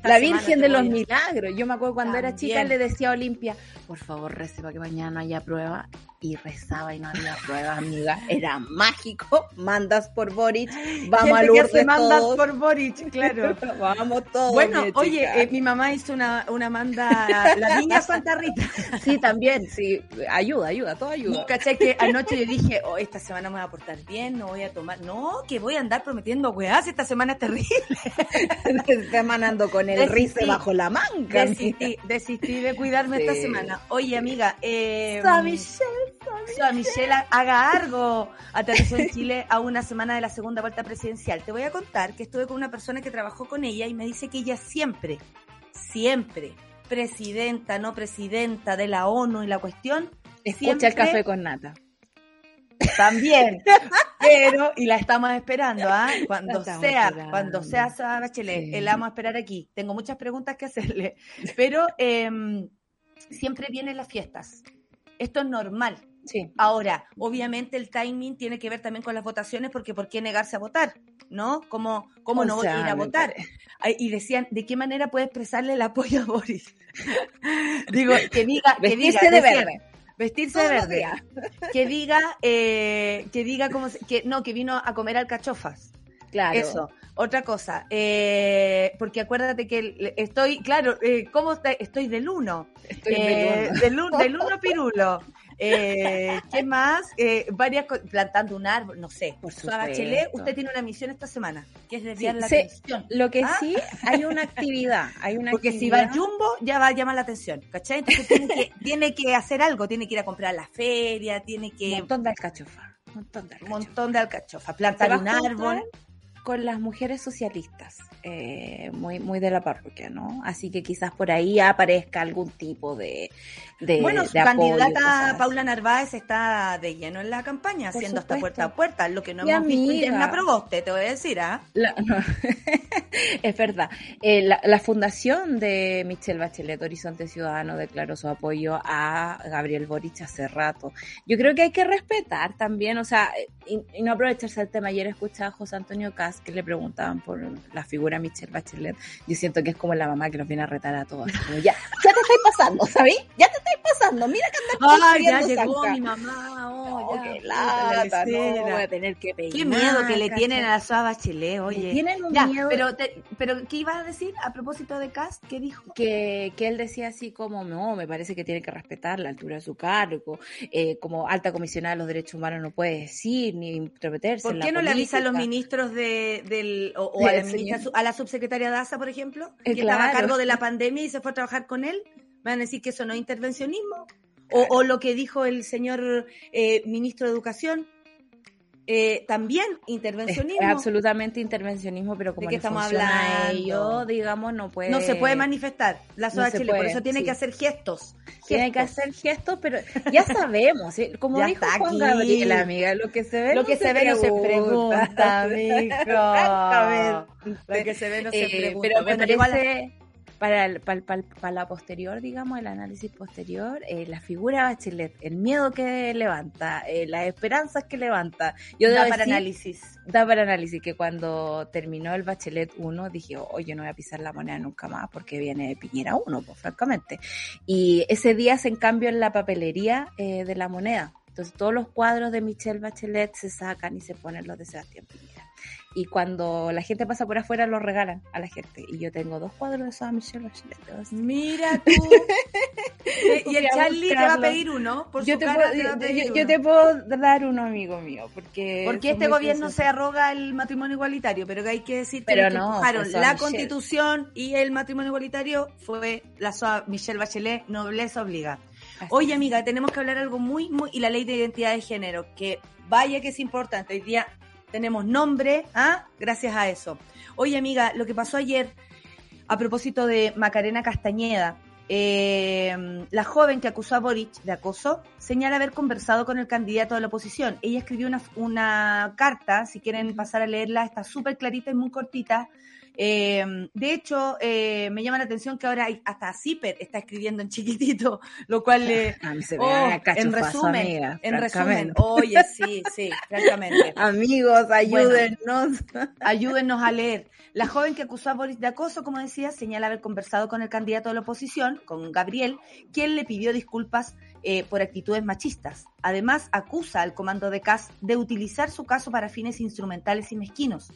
La Virgen de los Milagros. Yo me acuerdo cuando era chica le decía a Olimpia, por favor rece para que mañana haya prueba y rezaba y no había prueba, amiga. Era mágico. Mandas por Boric. Vamos a Lourdes mandas por Boric, claro. Vamos todos. Bueno, oye, eh, mi mamá hizo una, una manda, la niña Santa Rita. Sí, también, sí. Ayuda, ayuda, todo ayuda. ¿Cachai? Que anoche yo dije, oh, esta semana me voy a portar bien, no voy a tomar. No, que voy a andar prometiendo weás, esta semana es terrible. Está manando con el rice bajo la manga. Desistí, desistí de cuidarme esta semana. Oye, amiga, eh. A Michelle haga algo. Aterrizó en Chile a una semana de la segunda vuelta presidencial. Te voy a contar que estuve con una persona que trabajó con ella y me dice que ella siempre, siempre, presidenta, no presidenta de la ONU y la cuestión. Escucha el café con nata. También, pero, y la estamos esperando, ¿ah? Cuando sea, cuando sea Sara Bachelet, la vamos a esperar aquí. Tengo muchas preguntas que hacerle, pero em, siempre vienen las fiestas. Esto es normal. Sí. Ahora, obviamente el timing tiene que ver también con las votaciones, porque ¿por qué negarse a votar? ¿No? ¿Cómo, cómo no voy a ir a votar? Y decían, ¿de qué manera puede expresarle el apoyo a Boris? Digo, que diga, que diga, de verde. Vestirse de verde. Que diga, eh, que diga como, que no, que vino a comer alcachofas. Claro. Eso. Otra cosa, eh, porque acuérdate que estoy, claro, eh, ¿cómo está? Estoy del uno. Estoy del uno. Del, uno pirulo. Eh, ¿Qué más? Eh, varias plantando un árbol, no sé. Por Bachelet, usted tiene una misión esta semana, que es desviar la atención. Lo que ¿Ah? sí, hay una actividad. Hay una Porque si va al Jumbo, ya va a llamar la atención, ¿cachai? Entonces tiene que, tiene que hacer algo, tiene que ir a comprar la feria, tiene que... Un montón de alcachofa. Un montón de alcachofa. montón de alcachofa. Plantar un árbol con las mujeres socialistas, eh, muy, muy de la parroquia, ¿no? Así que quizás por ahí aparezca algún tipo de... de bueno, su candidata Paula Narváez está de lleno en la campaña, haciendo hasta puerta a puerta, lo que no hemos visto en la Proboste, te voy a decir, ¿ah? es verdad. Eh, la, la, fundación de Michelle Bachelet, Horizonte Ciudadano, declaró su apoyo a Gabriel Boric hace rato. Yo creo que hay que respetar también, o sea, y, no aprovecharse el tema. Ayer escuchaba a José Antonio Cas Que le preguntaban por la figura Michelle Bachelet, yo siento que es como la mamá que nos viene a retar a todos. ya, ya te estoy pasando, ¿sabes? Ya te estoy pasando, mira que andas Ay, ya llegó mi mamá, oh, ya, qué lata, no, voy a tener que pedir. Qué miedo que le tienen a la Suá Bachelet, oye. Tienen un ya, miedo. Pero, pero, ¿qué ibas a decir a propósito de Cast? ¿Qué dijo? Que, que él decía así como, no, me parece que tiene que respetar la altura de su cargo, eh, como alta comisionada de los derechos humanos no puede decir ni interpretarse. ¿Por qué no le avisa a los ministros de, del, o, a, la ministra, a, la subsecretaria Daza, por ejemplo, que estaba a cargo de la pandemia y se fue a trabajar con él? ¿Me van a decir que eso no es intervencionismo? O, o lo que dijo el señor eh, ministro de Educación, eh, también intervencionismo. Es, absolutamente intervencionismo, pero como ¿De qué estamos hablando? Ello, digamos, no puede. No se puede manifestar la SOA no Chile, por eso tiene sí. que hacer gestos, gestos. Tiene que hacer gestos, pero ya sabemos, ¿sí? como ya dijo Juan. Gabriel, amiga, lo que se ve Lo no que se, ve no se pregunta, amigo. Lo que se ve no se Eh, pregunta. pero me Bueno, igual- parece, para, el- para, el- para, para la posterior, digamos, el análisis posterior, eh, la figura de Bachelet, el miedo que levanta, eh, las esperanzas que levanta. Yo da para decir- análisis. Da para análisis que cuando terminó el Bachelet 1 dije, oye, yo no voy a pisar la moneda nunca más porque viene Piñera 1, pues francamente. Y ese día se en cambio en la papelería eh, de la moneda. Entonces todos los cuadros de Michelle Bachelet se sacan y se ponen los de Sebastián Piñera. Y cuando la gente pasa por afuera los regalan a la gente. Y yo tengo dos cuadros de esa Michelle Bachelet. Mira tú. Y el Charlie te va a pedir uno. Por Yo su te, cara puedo, te va a pedir yo- te puedo dar uno amigo mío, porque... Porque este gobierno se arroga el matrimonio igualitario, pero que hay que decir que no, empujaron pues, la constitución y el matrimonio igualitario fue la SOA Michelle Bachelet, nobleza obliga. Así Oye amiga, tenemos que hablar algo muy, muy, y la ley de identidad de género, que vaya que es importante, hoy día tenemos nombre, ¿ah? Gracias a eso. Oye amiga, lo que pasó ayer, a propósito de Macarena Castañeda, eh, la joven que acusó a Boric de acoso señala haber conversado con el candidato de la oposición. Ella escribió una, una carta, si quieren pasar a leerla, está súper clarita y muy cortita. Eh, de hecho, eh, me llama la atención que ahora hasta Zipper está escribiendo en chiquitito, lo cual le... A mí se me Oh, en resumen, amiga, en resumen, oye, sí, sí, francamente. Amigos, ayúdennos. Ayúdennos a leer. La joven que acusó a Boris de acoso, como decía, señala haber conversado con el candidato de la oposición, con Gabriel, quien le pidió disculpas eh, por actitudes machistas. Además, acusa al comando de CAS de utilizar su caso para fines instrumentales y mezquinos.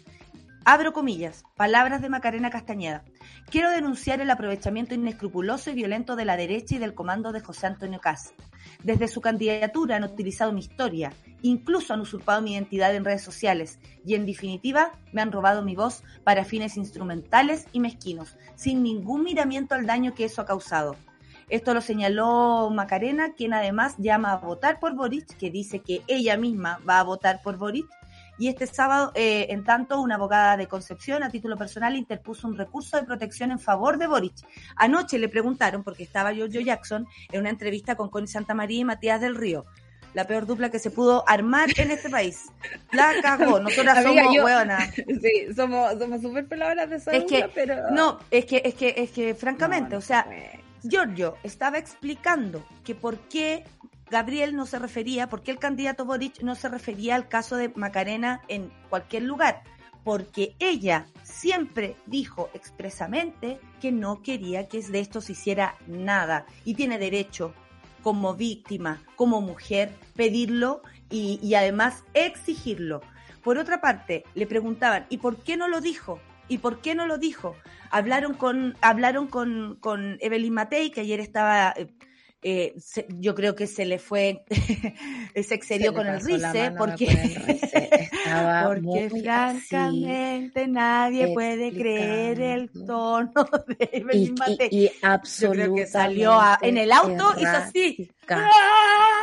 Abro comillas, palabras de Macarena Castañeda. Quiero denunciar el aprovechamiento inescrupuloso y violento de la derecha y del comando de José Antonio Cas. Desde su candidatura han utilizado mi historia, incluso han usurpado mi identidad en redes sociales y en definitiva me han robado mi voz para fines instrumentales y mezquinos, sin ningún miramiento al daño que eso ha causado. Esto lo señaló Macarena, quien además llama a votar por Boric, que dice que ella misma va a votar por Boric. Y este sábado, eh, en tanto, una abogada de Concepción, a título personal, interpuso un recurso de protección en favor de Boric. Anoche le preguntaron, porque estaba Giorgio Jackson, en una entrevista con Connie Santamaría y Matías del Río. La peor dupla que se pudo armar en este país. La cagó. Nosotras Amiga, somos yo- hueonas. Sí, somos, somos súper palabras de esa Es que, pero... no, es que, es que, es que, francamente, No, no o sea. Giorgio estaba explicando que por qué Gabriel no se refería, por qué el candidato Boric no se refería al caso de Macarena en cualquier lugar. Porque ella siempre dijo expresamente que no quería que de esto se hiciera nada. Y tiene derecho, como víctima, como mujer, pedirlo y, además exigirlo. Por otra parte, le preguntaban, ¿y por qué no lo dijo? ¿Y por qué no lo dijo? Hablaron con, hablaron con, con Evelyn Matei, que ayer estaba, eh, se- yo creo que se le fue, se excedió Se con el rice, porque, con el rice. Porque muy así. francamente nadie puede creer el tono de Y, y, y Yo creo absolutamente que salió a- en el auto, hizo así. Errática.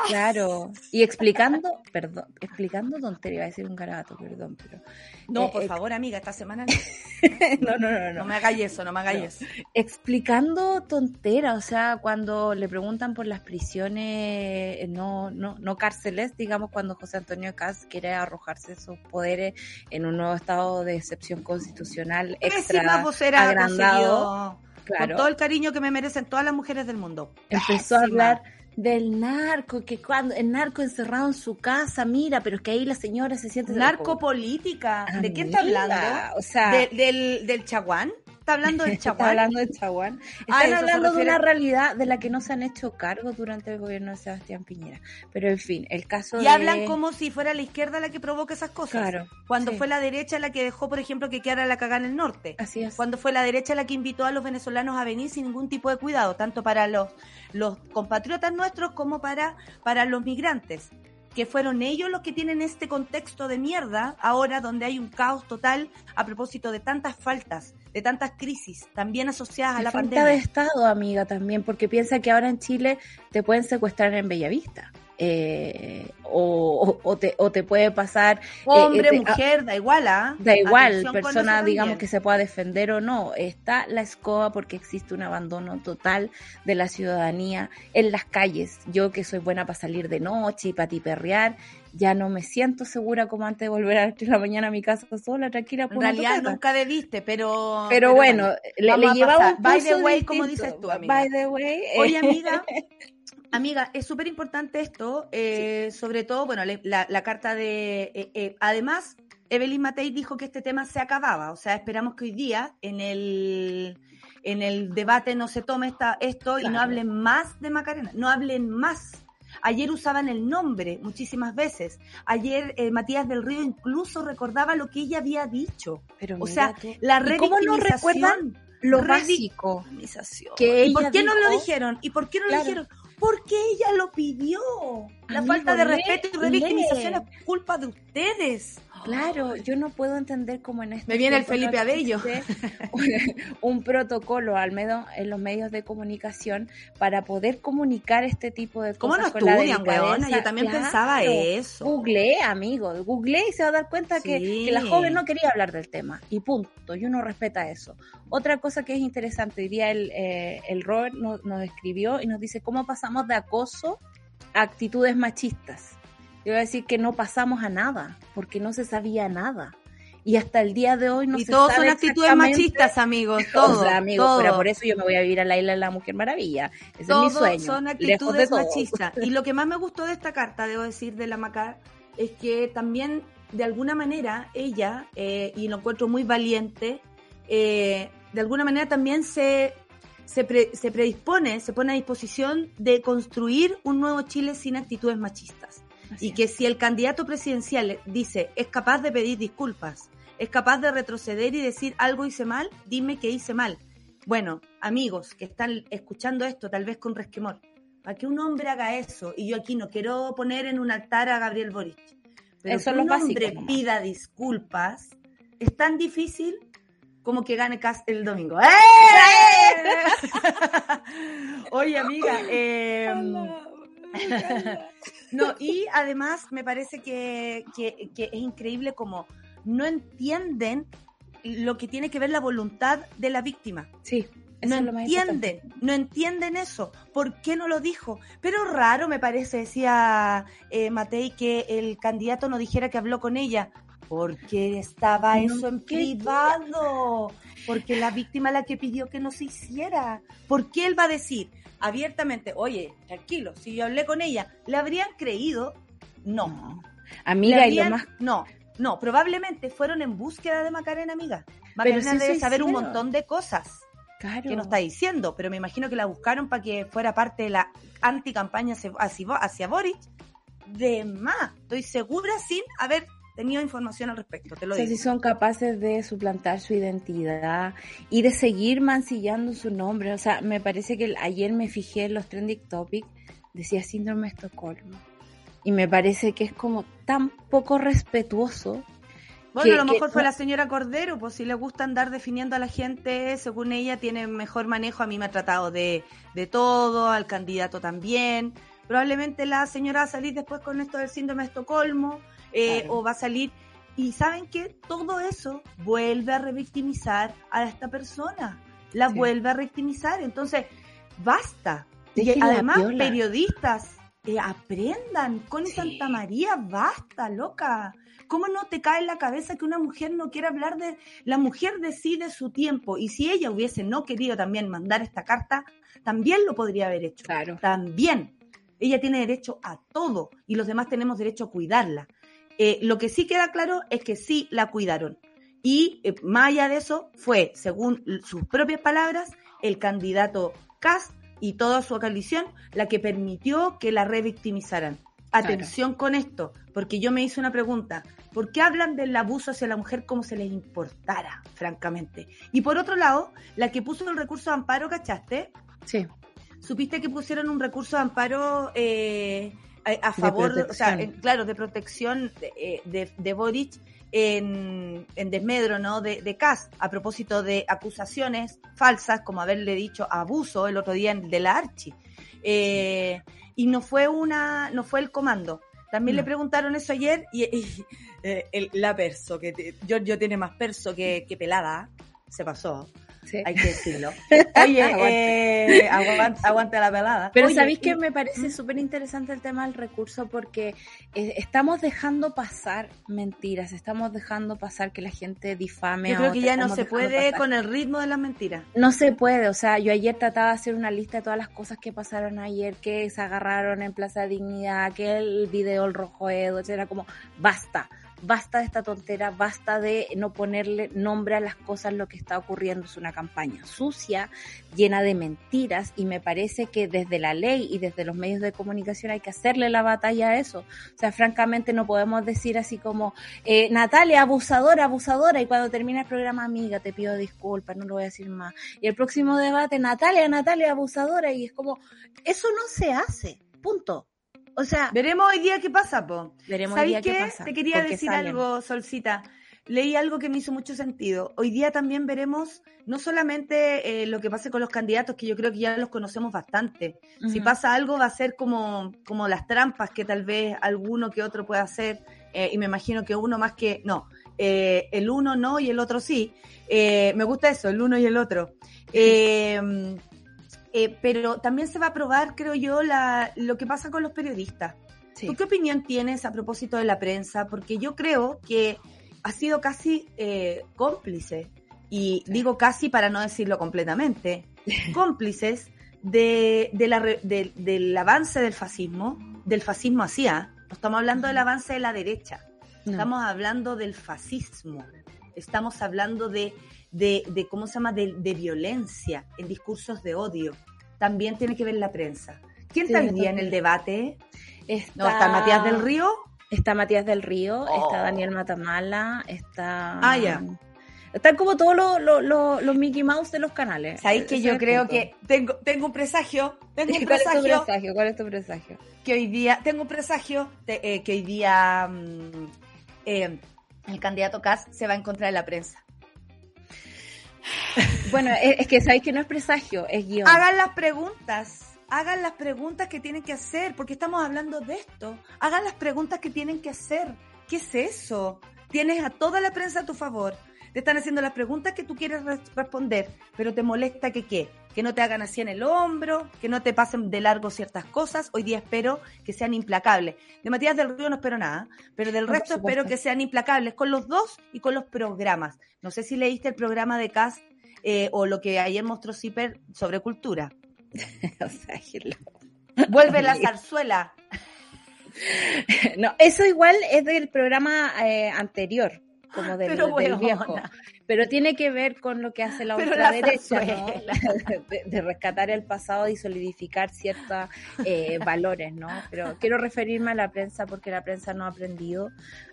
Claro. Y explicando, perdón, explicando tontería, iba a decir un garabato, perdón, pero... No, Eh, por eh, favor, amiga, esta semana no. no, no, no, No no. me hagáis eso, no me hagáis No. eso. Explicando tonteras, o sea, cuando le preguntan por las prisiones eh, no, no, no cárceles, digamos, cuando José Antonio Cas quiere arrojarse sus poderes en un nuevo estado de excepción constitucional extra Pésima vocera agrandado. Claro. Con todo el cariño que me merecen todas las mujeres del mundo. empezó a hablar del narco, que cuando el narco encerrado en su casa, mira, pero es que ahí la señora se siente... Narcopolítica, ¿de quién está hablando? O sea, del, del chaguán. ¿Está hablando del chaguán? Está hablando del chaguán. Están hablando de una realidad de la que no se han hecho cargo durante el gobierno de Sebastián Piñera. Pero en fin, el caso Y hablan como si fuera la izquierda la que provoca esas cosas. Claro. Cuando fue la derecha la que dejó, por ejemplo, que quedara la cagada en el norte. Así es. Cuando fue la derecha la que invitó a los venezolanos a venir sin ningún tipo de cuidado, tanto para los, los compatriotas nuestros como para, para los migrantes que fueron ellos los que tienen este contexto de mierda ahora donde hay un caos total a propósito de tantas faltas, de tantas crisis, también asociadas a la falta pandemia. de Estado, amiga, también, porque piensa que ahora en Chile te pueden secuestrar en Bellavista. Eh, o, o, te, o te puede pasar... Eh, Hombre, eh, mujer, da igual, ¿ah? Da igual, persona, digamos, que se pueda defender o no. Está la escoba porque existe un abandono total de la ciudadanía en las calles. Yo que soy buena para salir de noche y para tiperrear, ya no me siento segura como antes de volver a la mañana a mi casa sola, tranquila. En realidad nunca debiste, pero... Pero, bueno, le, le llevaba By the way, como dices tú, amiga. By the way. Oye, amiga, Amiga, es súper importante esto, eh, sobre todo, bueno, la, carta de... Eh, eh, además, Evelyn Matei dijo que este tema se acababa, o sea, esperamos que hoy día en el, en el debate no se tome esta, esto y no hablen más de Macarena, no hablen más. Ayer usaban el nombre muchísimas veces. Ayer Matías del Río incluso recordaba lo que ella había dicho. Pero o sea, la revictimización. ¿Cómo no recuerdan lo básico? Que ¿Y por qué no lo dijeron? ¿Y por qué no lo dijeron? Porque ella lo pidió. La falta de respeto y revictimización es culpa de ustedes. Claro, yo no puedo entender cómo en este. Me viene el Felipe Abello. Un, protocolo, al menos en los medios de comunicación, para poder comunicar este tipo de cosas. ¿Cómo no estudian, weona? Yo también pensaba eso. Google, amigo. Google y se va a dar cuenta que, la joven no quería hablar del tema. Y punto. Y uno respeta eso. Otra cosa que es interesante, diría el, eh, el Robert nos, nos escribió y nos dice cómo pasamos de acoso a actitudes machistas yo voy a decir que no pasamos a nada, porque no se sabía nada. Y hasta el día de hoy no y todos son actitudes machistas, amigos, todos. amigos, pero por eso yo me voy a vivir a la isla de la Mujer Maravilla. Ese es mi sueño. son actitudes machistas. Y lo que más me gustó de esta carta, debo decir, de la Macar, es que también, de alguna manera, ella, eh, y lo encuentro muy valiente, eh, de alguna manera también se, se, se predispone, se pone a disposición de construir un nuevo Chile sin actitudes machistas y que si el candidato presidencial dice es capaz de pedir disculpas, es capaz de retroceder y decir algo hice mal, dime que hice mal. Bueno, amigos que están escuchando esto, tal vez con resquemor, para que un hombre haga eso, y yo aquí no quiero poner en un altar a Gabriel Boric, pero que un hombre pida disculpas, es tan difícil como que gane el domingo. ¡Eh! Oye, amiga, eh, no, y además me parece que, es increíble como no entienden lo que tiene que ver la voluntad de la víctima. Sí. no entienden, no entienden eso. ¿Por qué no lo dijo? Pero raro me parece, decía eh, Matei, que el candidato no dijera que habló con ella. Porque estaba eso en privado. Porque la víctima la que pidió que no se hiciera. ¿Por qué él va a decir? Abiertamente, oye, tranquilo, si yo hablé con ella, ¿le habrían creído? No. Amiga, y lo más... No, no, probablemente fueron en búsqueda de Macarena, amiga. Macarena debe saber un montón de cosas claro. que no está diciendo, pero me imagino que la buscaron para que fuera parte de la anticampaña hacia, hacia Boric. De más, estoy segura sin haber tenido información al respecto, te lo digo. si son capaces de suplantar su identidad y de seguir mancillando su nombre. O sea, me parece que ayer me fijé en los trending topics, decía síndrome de Estocolmo. Y me parece que es como tan poco respetuoso. Bueno, a lo mejor fue la señora Cordero, pues si le gusta andar definiendo a la gente, según ella tiene mejor manejo, a mí me ha tratado de, de todo, al candidato también. Probablemente la señora va a salir después con esto del síndrome de Estocolmo eh, o va a salir. Y saben que todo eso vuelve a revictimizar a esta persona, la vuelve a revictimizar. Entonces, basta. y además, periodistas, eh, aprendan con Santa María, basta, loca. ¿Cómo no te cae en la cabeza que una mujer no quiere hablar de... La mujer decide su tiempo y si ella hubiese no querido también mandar esta carta, también lo podría haber hecho. Claro. También. Ella tiene derecho a todo y los demás tenemos derecho a cuidarla. Eh, lo que sí queda claro es que sí la cuidaron. Y eh, más allá de eso, fue, según sus propias palabras, el candidato Cast y toda su coalición la que permitió que la revictimizaran. Atención con esto, porque yo me hice una pregunta. ¿Por qué hablan del abuso hacia la mujer como se les importara, francamente? Y por otro lado, la que puso el recurso de amparo, ¿cachaste? Sí. ¿Supiste que pusieron un recurso de amparo eh, a, favor, o sea, claro, de protección de, eh, de, de Boric en, en, desmedro, ¿no? De, de a propósito de acusaciones falsas, como haberle dicho abuso el otro día de la Archi. Eh, y no fue una, no fue el comando. También le preguntaron eso ayer y, eh, el, la perso, que yo yo tiene más perso que, que pelada, se pasó. Hay que decirlo. Oye, eh, aguante. la pelada. Pero ¿sabéis que me parece súper interesante el tema del recurso? Porque eh, estamos dejando pasar mentiras, estamos dejando pasar que la gente difame. Yo creo que ya no se puede con el ritmo de las mentiras. No se puede, o sea, yo ayer trataba de hacer una lista de todas las cosas que pasaron ayer, que se agarraron en Plaza Dignidad, que el video el rojo Edo, era como, basta basta de esta tontera, basta de no ponerle nombre a las cosas, lo que está ocurriendo es una campaña sucia, llena de mentiras y me parece que desde la ley y desde los medios de comunicación hay que hacerle la batalla a eso. O sea, francamente no podemos decir así como, eh, Natalia, abusadora, abusadora, y cuando termina el programa, amiga, te pido disculpas, no lo voy a decir más. Y el próximo debate, Natalia, Natalia, abusadora, y es como, eso no se hace, punto. O sea, veremos hoy día qué pasa, po. Veremos hoy día qué? pasa. Te quería decir algo, Solcita. Leí algo que me hizo mucho sentido. Hoy día también veremos no solamente eh, lo que pase con los candidatos, que yo creo que ya los conocemos bastante. Si pasa algo va a ser como, como las trampas que tal vez alguno que otro pueda hacer, eh, y me imagino que uno más que, no, eh, el uno no y el otro sí. me gusta eso, el uno y el otro. Eh, pero también se va a probar, creo yo, la, lo que pasa con los periodistas. ¿Tú qué opinión tienes a propósito de la prensa? Porque yo creo que ha sido casi eh, cómplice, y digo casi para no decirlo completamente, cómplices de, de la, del avance del fascismo, del fascismo hacia, no estamos hablando del avance de la derecha, estamos hablando del fascismo, estamos hablando de de, de ¿cómo se llama?, de, de, violencia, en discursos de odio. También tiene que ver la prensa. ¿Quién sí, está en el debate? Está, ¿está Matías del Río? Está Matías del Río, está oh. Daniel Matamala, está... Ah, ya. Están como todos los, los, los, Mickey Mouse de los canales. Sabéis que yo creo que tengo, tengo un presagio. Tengo un presagio, ¿Cuál es tu presagio? ¿Cuál es tu presagio? Que hoy día, tengo un presagio de, eh, que hoy día mm, eh, el candidato Kass se va a encontrar en la prensa. Bueno, es, que sabéis que no es presagio, es guion. Hagan las preguntas, hagan las preguntas que tienen que hacer, porque estamos hablando de esto. Hagan las preguntas que tienen que hacer. ¿Qué es eso? Tienes a toda la prensa a tu favor. Te están haciendo las preguntas que tú quieres responder, pero te molesta que qué? Que no te hagan así en el hombro, que no te pasen de largo ciertas cosas. Hoy día espero que sean implacables. De Matías del Río no espero nada, pero del resto espero que sean implacables con los dos y con los programas. No sé si leíste el programa de CAS eh, o lo que ayer mostró Zipper sobre cultura. o sea, Vuelve la zarzuela. no, eso igual es del programa eh, anterior, como del, del viejo pero tiene que ver con lo que hace la ultraderecha, ¿no? de, rescatar el pasado y solidificar ciertos eh, valores, ¿no? Pero quiero referirme a la prensa porque la prensa no ha aprendido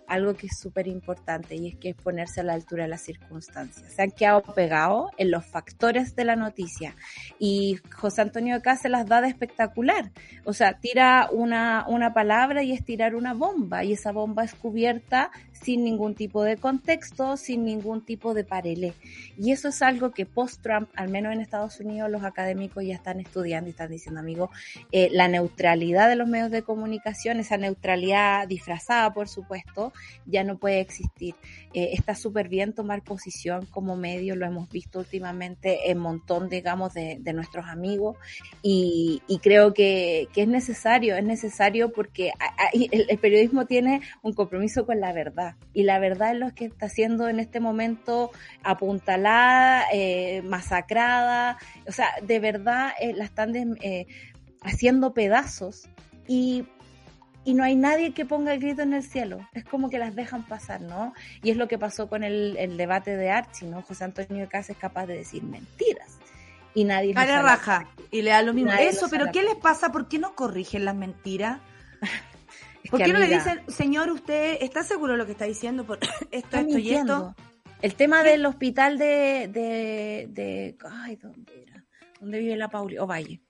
algo que es súper importante y es que es ponerse a la altura de las circunstancias. Se han quedado pegados en los factores de la noticia y José Antonio acá se las da de espectacular. O sea, tira una, una palabra y es tirar una bomba y esa bomba es cubierta sin ningún tipo de contexto, sin ningún tipo de parelé. Y eso es algo que post-Trump, al menos en Estados Unidos, los académicos ya están estudiando y están diciendo, amigo, eh, la neutralidad de los medios de comunicación, esa neutralidad disfrazada, por supuesto, ya no puede existir. Eh, está súper bien tomar posición como medio, lo hemos visto últimamente en montón, digamos, de, nuestros amigos y, creo que, es necesario, es necesario porque el periodismo tiene un compromiso con la verdad y la verdad es lo que está haciendo en este momento apuntalada, eh, masacrada, o sea, de verdad eh, la están eh, haciendo pedazos y, y no hay nadie que ponga el grito en el cielo. Es como que las dejan pasar, ¿no? Y es lo que pasó con el, el debate de Archie, ¿no? José Antonio Casa es capaz de decir mentiras. Y nadie Cara raja. Y le da lo mismo. Eso, pero ¿qué les pasa? ¿Por qué no corrigen las mentiras? ¿Por qué no le dicen, señor, usted está seguro de lo que está diciendo? Por esto, esto y esto. El tema del hospital de, de, de, ay, ¿dónde era? ¿Dónde vive la Pauli? Ovalle.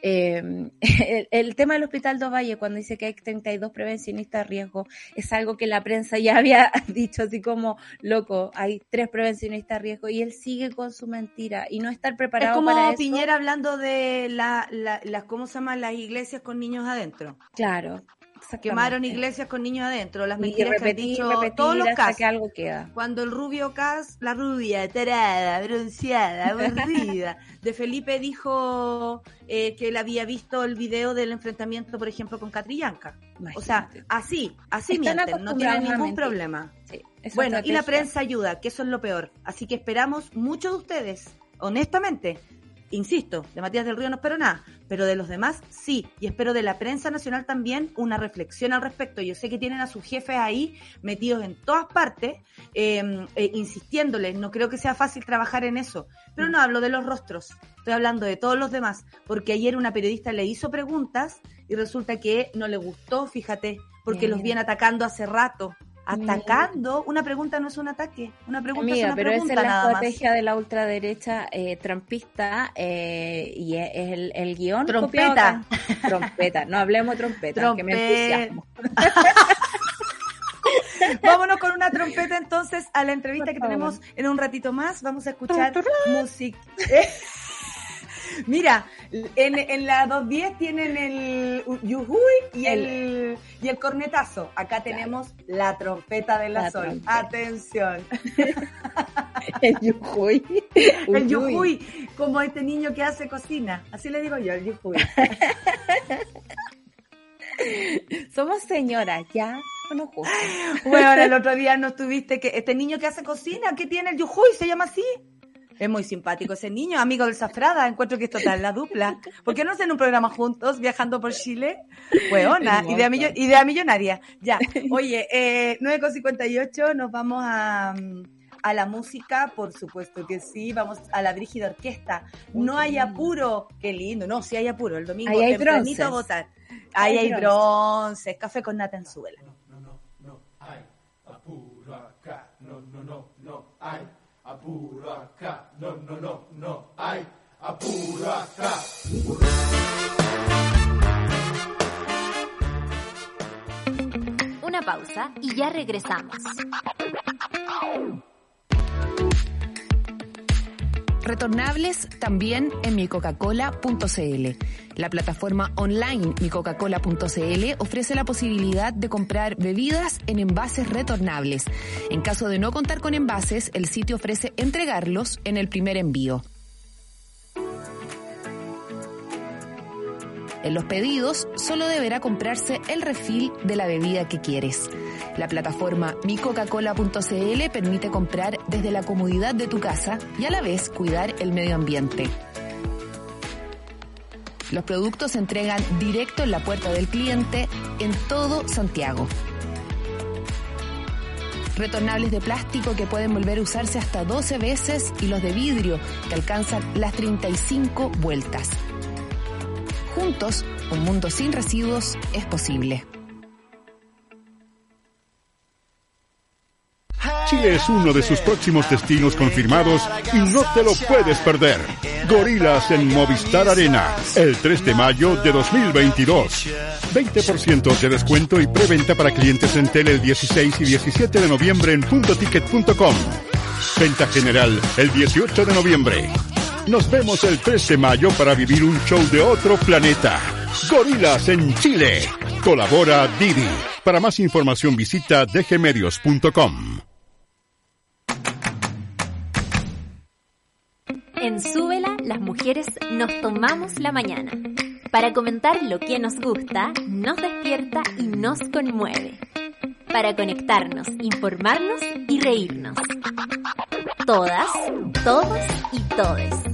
Eh, el, tema del hospital de Ovalle, cuando dice que hay 32 prevencionistas de riesgo, es algo que la prensa ya había dicho así como, loco, hay tres prevencionistas de riesgo y él sigue con su mentira y no estar preparado es como Piñera hablando de la, la, las, ¿cómo se llaman? Las iglesias con niños adentro. Claro, Quemaron iglesias con niños adentro, las mentiras que han dicho todos los casos. Que algo queda. Cuando el rubio Cas, la rubia, tarada, bronceada, aburrida, de Felipe dijo eh, que él había visto el video del enfrentamiento, por ejemplo, con Catrillanca. O sea, así, así mienten, no tienen ningún problema. bueno, y la prensa ayuda, que eso es lo peor. Así que esperamos mucho de ustedes, honestamente, insisto, de Matías del Río no espero nada, pero de los demás sí, y espero de la prensa nacional también una reflexión al respecto. Yo sé que tienen a sus jefes ahí metidos en todas partes, em, eh, insistiéndoles, no creo que sea fácil trabajar en eso, pero no hablo de los rostros, estoy hablando de todos los demás, porque ayer una periodista le hizo preguntas y resulta que no le gustó, fíjate, porque los viene atacando hace rato atacando. Una pregunta no es un ataque, una pregunta es una pero pregunta. Esa es la estrategia de la ultraderecha eh, trampista eh, y es, el, el guion. Trompeta. trompeta, no hablemos trompeta, que me entusiasmo. Vámonos con una trompeta entonces a la entrevista que tenemos en un ratito más. Vamos a escuchar música. Mira, en, en la 210 tienen el yujuy y el, y el cornetazo. Acá tenemos la trompeta de la, sol. Atención. el yujuy. El yujuy, como este niño que hace cocina. Así le digo yo, el yujuy. Somos señoras, ya. No bueno, el otro día no tuviste que este niño que hace cocina, ¿qué tiene el yujuy? ¿Se llama así? Es muy simpático ese niño, amigo del Zafrada. Encuentro que es total la dupla. ¿Por qué no hacen un programa juntos viajando por Chile? Buena, idea, idea millonaria. Ya. Oye, eh, 9.58, nos vamos a, a la música, por supuesto que sí. Vamos a la Brígida Orquesta. No hay apuro. Qué lindo. No, sí hay apuro. El domingo Ahí hay a votar. Ahí hay, bronce. Café con nata en suela. No, no, no, no. Hay apuro acá. No, no, no, no. Hay apuro acá, no, no, no, no, hay apuro acá. Una pausa y ya regresamos. Retornables también en micoca-cola.cl. La plataforma online micoca-cola.cl ofrece la posibilidad de comprar bebidas en envases retornables. En caso de no contar con envases, el sitio ofrece entregarlos en el primer envío. En los pedidos solo deberá comprarse el refil de la bebida que quieres. La plataforma micocacola.cl permite comprar desde la comodidad de tu casa y a la vez cuidar el medio ambiente. Los productos se entregan directo en la puerta del cliente en todo Santiago. Retornables de plástico que pueden volver a usarse hasta 12 veces y los de vidrio que alcanzan las 35 vueltas. Juntos, un mundo sin residuos es posible. Chile es uno de sus próximos destinos confirmados y no te lo puedes perder. Gorilas en Movistar Arena, el 3 de mayo de 2022. 20% de descuento y preventa para clientes en tele el 16 y 17 de noviembre en puntoticket.com. Venta general el 18 de noviembre. Nos vemos el 3 de mayo para vivir un show de otro planeta. Gorilas en Chile. Colabora Didi. Para más información visita dgmedios.com. En Súbela, las mujeres nos tomamos la mañana para comentar lo que nos gusta, nos despierta y nos conmueve. Para conectarnos, informarnos y reírnos. Todas, todos y todes.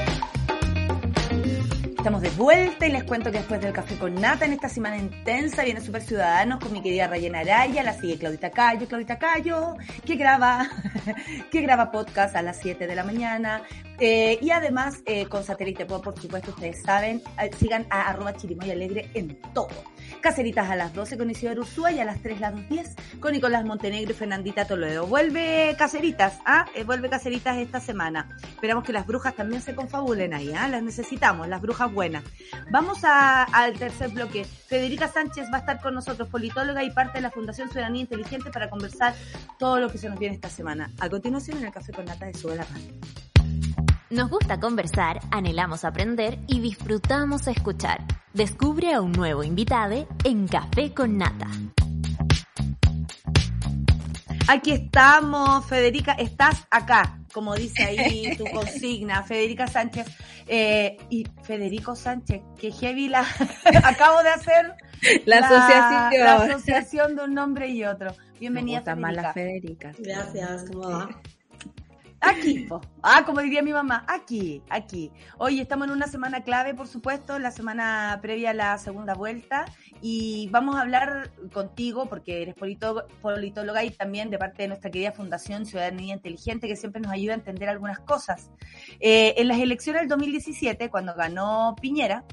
Estamos de vuelta y les cuento que después del café con nata en esta semana intensa viene Super Ciudadanos con mi querida Rayena Araya, la sigue Claudita Cayo, Claudita Cayo, que graba, que graba podcast a las 7 de la mañana. Eh, y además eh, con Satélite Pop, por supuesto, ustedes saben, eh, sigan a arroba chirimoy alegre en todo. Caseritas a las 12 con Isidoro Ursúa y a las 3 las 10 con Nicolás Montenegro y Fernandita Toledo. Vuelve Caseritas, ¿ah? Vuelve Caseritas esta semana. Esperamos que las brujas también se confabulen ahí, ¿ah? Las necesitamos, las brujas buenas. Vamos al tercer bloque. Federica Sánchez va a estar con nosotros, politóloga y parte de la Fundación Ciudadanía Inteligente para conversar todo lo que se nos viene esta semana. A continuación en el Café con Nata de Sube la Radio. Nos gusta conversar, anhelamos aprender y disfrutamos escuchar. Descubre a un nuevo invitado en Café con Nata. Aquí estamos, Federica, estás acá, como dice ahí tu consigna, Federica Sánchez. Eh, y Federico Sánchez, que heavy la acabo de hacer la, asociación. La asociación de un nombre y otro. Bienvenida, Federica. Mala Federica. Gracias, ¿cómo va? Aquí, ah, como diría mi mamá, aquí, aquí. Hoy estamos en una semana clave, por supuesto, la semana previa a la segunda vuelta, y vamos a hablar contigo, porque eres politóloga y también de parte de nuestra querida Fundación Ciudadanía Inteligente, que siempre nos ayuda a entender algunas cosas. Eh, en las elecciones del 2017, cuando ganó Piñera,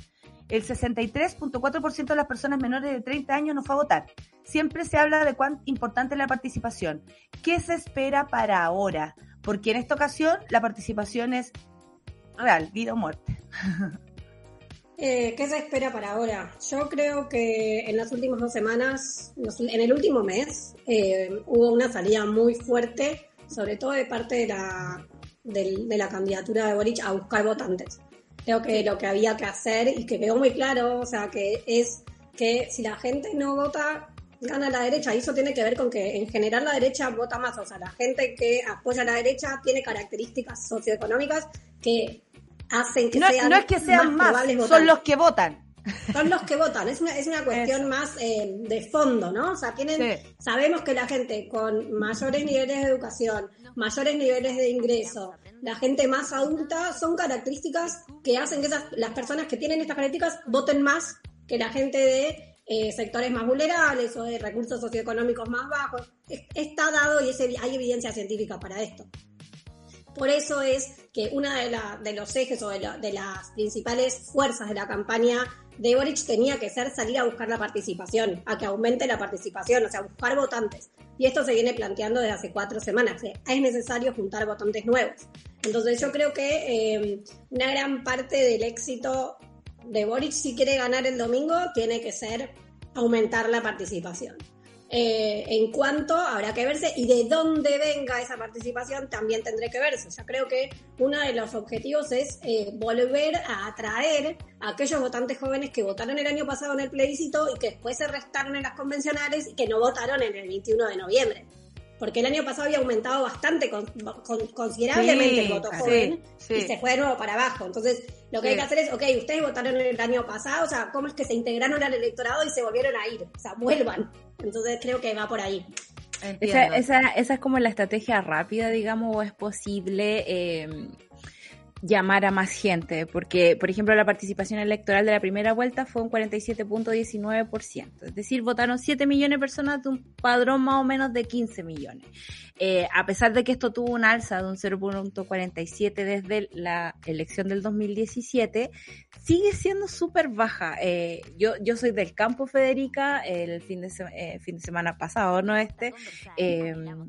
el 63.4% de las personas menores de 30 años no fue a votar. Siempre se habla de cuán importante es la participación. ¿Qué se espera para ahora? Porque en esta ocasión la participación es real, vida o muerte. Eh, ¿Qué se espera para ahora? Yo creo que en las últimas dos semanas, en el último mes, eh, hubo una salida muy fuerte, sobre todo de parte de la, de, la candidatura de Boric a buscar votantes. Creo que lo que había que hacer y que quedó muy claro, o sea, que es que si la gente no vota, gana la derecha y eso tiene que ver con que en general la derecha vota más, o sea, la gente que apoya a la derecha tiene características socioeconómicas que hacen que sean no es que sean más, son los que votan. Son los que votan, es una, es una cuestión más eh, de fondo, ¿no? O sea, tienen, sabemos que la gente con mayores niveles de educación, mayores niveles de ingreso, la gente más adulta, son características que hacen que esas, las personas que tienen estas características voten más que la gente de eh, sectores más vulnerables o de recursos socioeconómicos más bajos. Está dado y hay evidencia científica para esto. Por eso es que uno de, de, los ejes o de, de, las principales fuerzas de la campaña de Boric tenía que ser salir a buscar la participación, a que aumente la participación, o sea, buscar votantes. Y esto se viene planteando desde hace cuatro semanas. Es necesario juntar votantes nuevos. Entonces yo creo que eh, una gran parte del éxito de Boric si quiere ganar el domingo tiene que ser aumentar la participación. Eh, en cuanto habrá que verse y de dónde venga esa participación también tendré que verse. Yo creo que uno de los objetivos es eh, volver a atraer a aquellos votantes jóvenes que votaron el año pasado en el plebiscito y que después se restaron en las convencionales y que no votaron en el 21 de noviembre porque el año pasado había aumentado bastante, considerablemente el voto joven, y se fue de nuevo para abajo. Entonces, lo que hay que hacer es, ok, ustedes votaron el año pasado, o sea, ¿cómo es que se integraron al electorado y se volvieron a ir? O sea, vuelvan. Entonces, creo que va por ahí. Esa, esa, esa, es como la estrategia rápida, digamos, o es posible... Eh, llamar a más gente, porque, por ejemplo, la participación electoral de la primera vuelta fue un 47.19%, es decir, votaron 7 millones de personas de un padrón más o menos de 15 millones. Eh, a pesar de que esto tuvo un alza de un 0.47 desde la elección del 2017, sigue siendo súper baja. Eh, yo, yo soy del campo, Federica, el fin de, eh, fin de semana pasado, no este,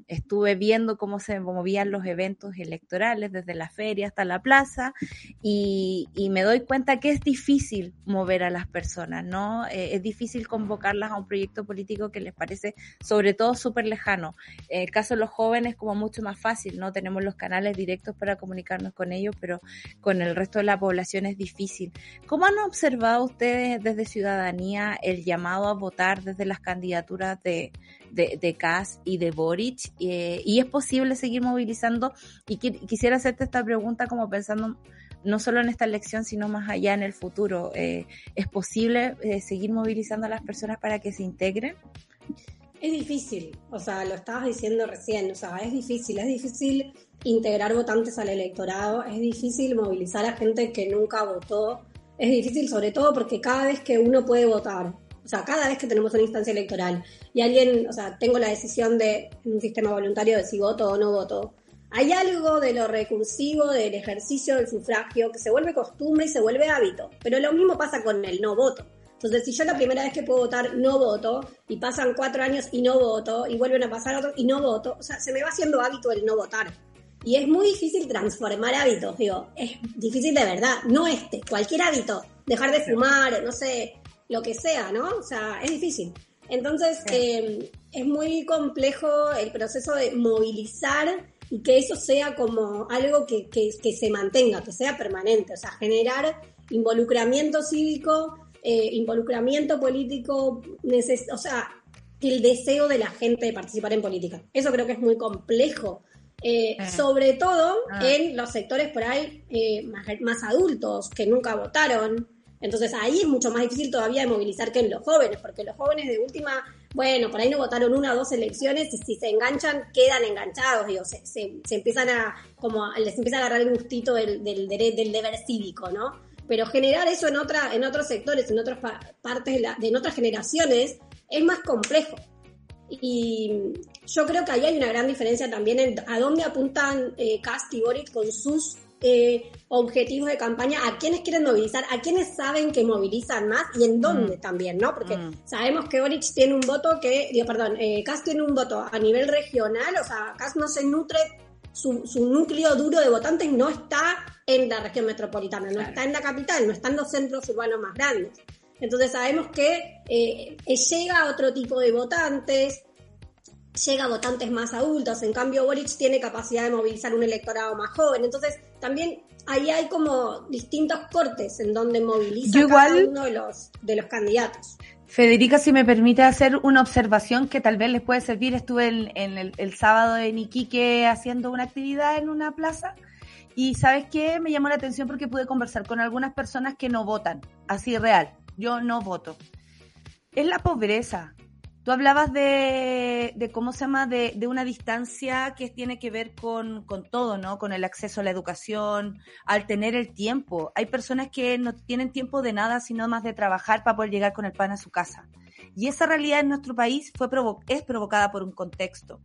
estuve viendo cómo se movían los eventos electorales desde la feria hasta la plaza casa y, me doy cuenta que es difícil mover a las personas, ¿no? Eh, es difícil convocarlas a un proyecto político que les parece sobre todo súper lejano. En el caso de los jóvenes como mucho más fácil, ¿no? Tenemos los canales directos para comunicarnos con ellos, pero con el resto de la población es difícil. ¿Cómo han observado ustedes desde Ciudadanía el llamado a votar desde las candidaturas de, de, de Kass y de Boric? Eh, ¿Y es posible seguir movilizando? Y quisiera hacerte esta pregunta como pensando no solo en esta elección, sino más allá en el futuro. Eh, ¿Es posible eh, seguir movilizando a las personas para que se integren? Es difícil, o sea, lo estabas diciendo recién, o sea, es difícil, es difícil integrar votantes al electorado, es difícil movilizar a gente que nunca votó, es difícil sobre todo porque cada vez que uno puede votar, o sea, cada vez que tenemos una instancia electoral y alguien, o sea, tengo la decisión de un sistema voluntario de si voto o no voto, hay algo de lo recursivo del ejercicio del sufragio que se vuelve costumbre y se vuelve hábito, pero lo mismo pasa con el no voto. Entonces, si yo la primera vez que puedo votar no voto, y pasan cuatro años y no voto, y vuelven a pasar otros y no voto, o sea, se me va haciendo hábito el no votar. Y es muy difícil transformar hábitos, digo, es difícil de verdad, no este, cualquier hábito, dejar de fumar, no sé, lo que sea, ¿no? O sea, es difícil. Entonces, eh, es muy complejo el proceso de movilizar y que eso sea como algo que, que, que se mantenga, que sea permanente, o sea, generar involucramiento cívico eh, involucramiento político, o sea, el deseo de la gente de participar en política. Eso creo que es muy complejo. Eh, eh. sobre todo ah. en los sectores por ahí más, adultos que nunca votaron. Entonces ahí es mucho más difícil todavía de movilizar que en los jóvenes, porque los jóvenes de última, bueno, por ahí no votaron una o dos elecciones y si se enganchan, quedan enganchados, digo, se, se, empiezan a, como les empieza a agarrar el gustito del, del, del deber cívico, ¿no? pero generar eso en, otra, en otros sectores, en otras partes, de, la, en otras generaciones, es más complejo. Y yo creo que ahí hay una gran diferencia también en a dónde apuntan eh, Cast y Boric con sus eh, objetivos de campaña, a quienes quieren movilizar, a quienes saben que movilizan más y en dónde mm. también, ¿no? Porque mm. sabemos que Boric tiene un voto que, digo, perdón, eh, Cast tiene un voto a nivel regional, o sea, Cast no se nutre, su, su núcleo duro de votantes no está en la región metropolitana, no está en la capital, no está en los centros urbanos más grandes. Entonces sabemos que eh, llega a otro tipo de votantes, llega a votantes más adultos, en cambio Boric tiene capacidad de movilizar un electorado más joven, entonces también ahí hay como distintos cortes en donde moviliza cada uno de los, de los candidatos. Federica, si me permite hacer una observación que tal vez les puede servir, estuve en, el, el, sábado en Iquique haciendo una actividad en una plaza y sabes qué, me llamó la atención porque pude conversar con algunas personas que no votan, así real, yo no voto. Es la pobreza. Tú hablabas de, cómo se llama, de, una distancia que tiene que ver con, todo, ¿no? Con el acceso a la educación, al tener el tiempo. Hay personas que no tienen tiempo de nada, sino más de trabajar para poder llegar con el pan a su casa. Y esa realidad en nuestro país fue es provocada por un contexto.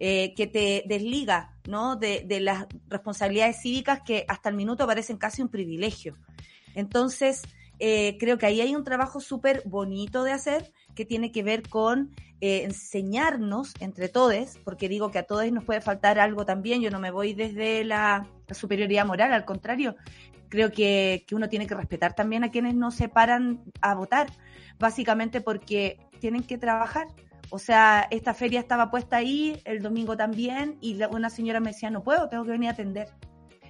Eh, que te desliga ¿no? De, las responsabilidades cívicas que hasta el minuto parecen casi un privilegio. Entonces, eh, creo que ahí hay un trabajo súper bonito de hacer que tiene que ver con eh, enseñarnos entre todos, porque digo que a todos nos puede faltar algo también, yo no me voy desde la, superioridad moral, al contrario, creo que, que uno tiene que respetar también a quienes no se paran a votar, básicamente porque tienen que trabajar o sea, esta feria estaba puesta ahí, el domingo también, y una señora me decía, no puedo, tengo que venir a atender.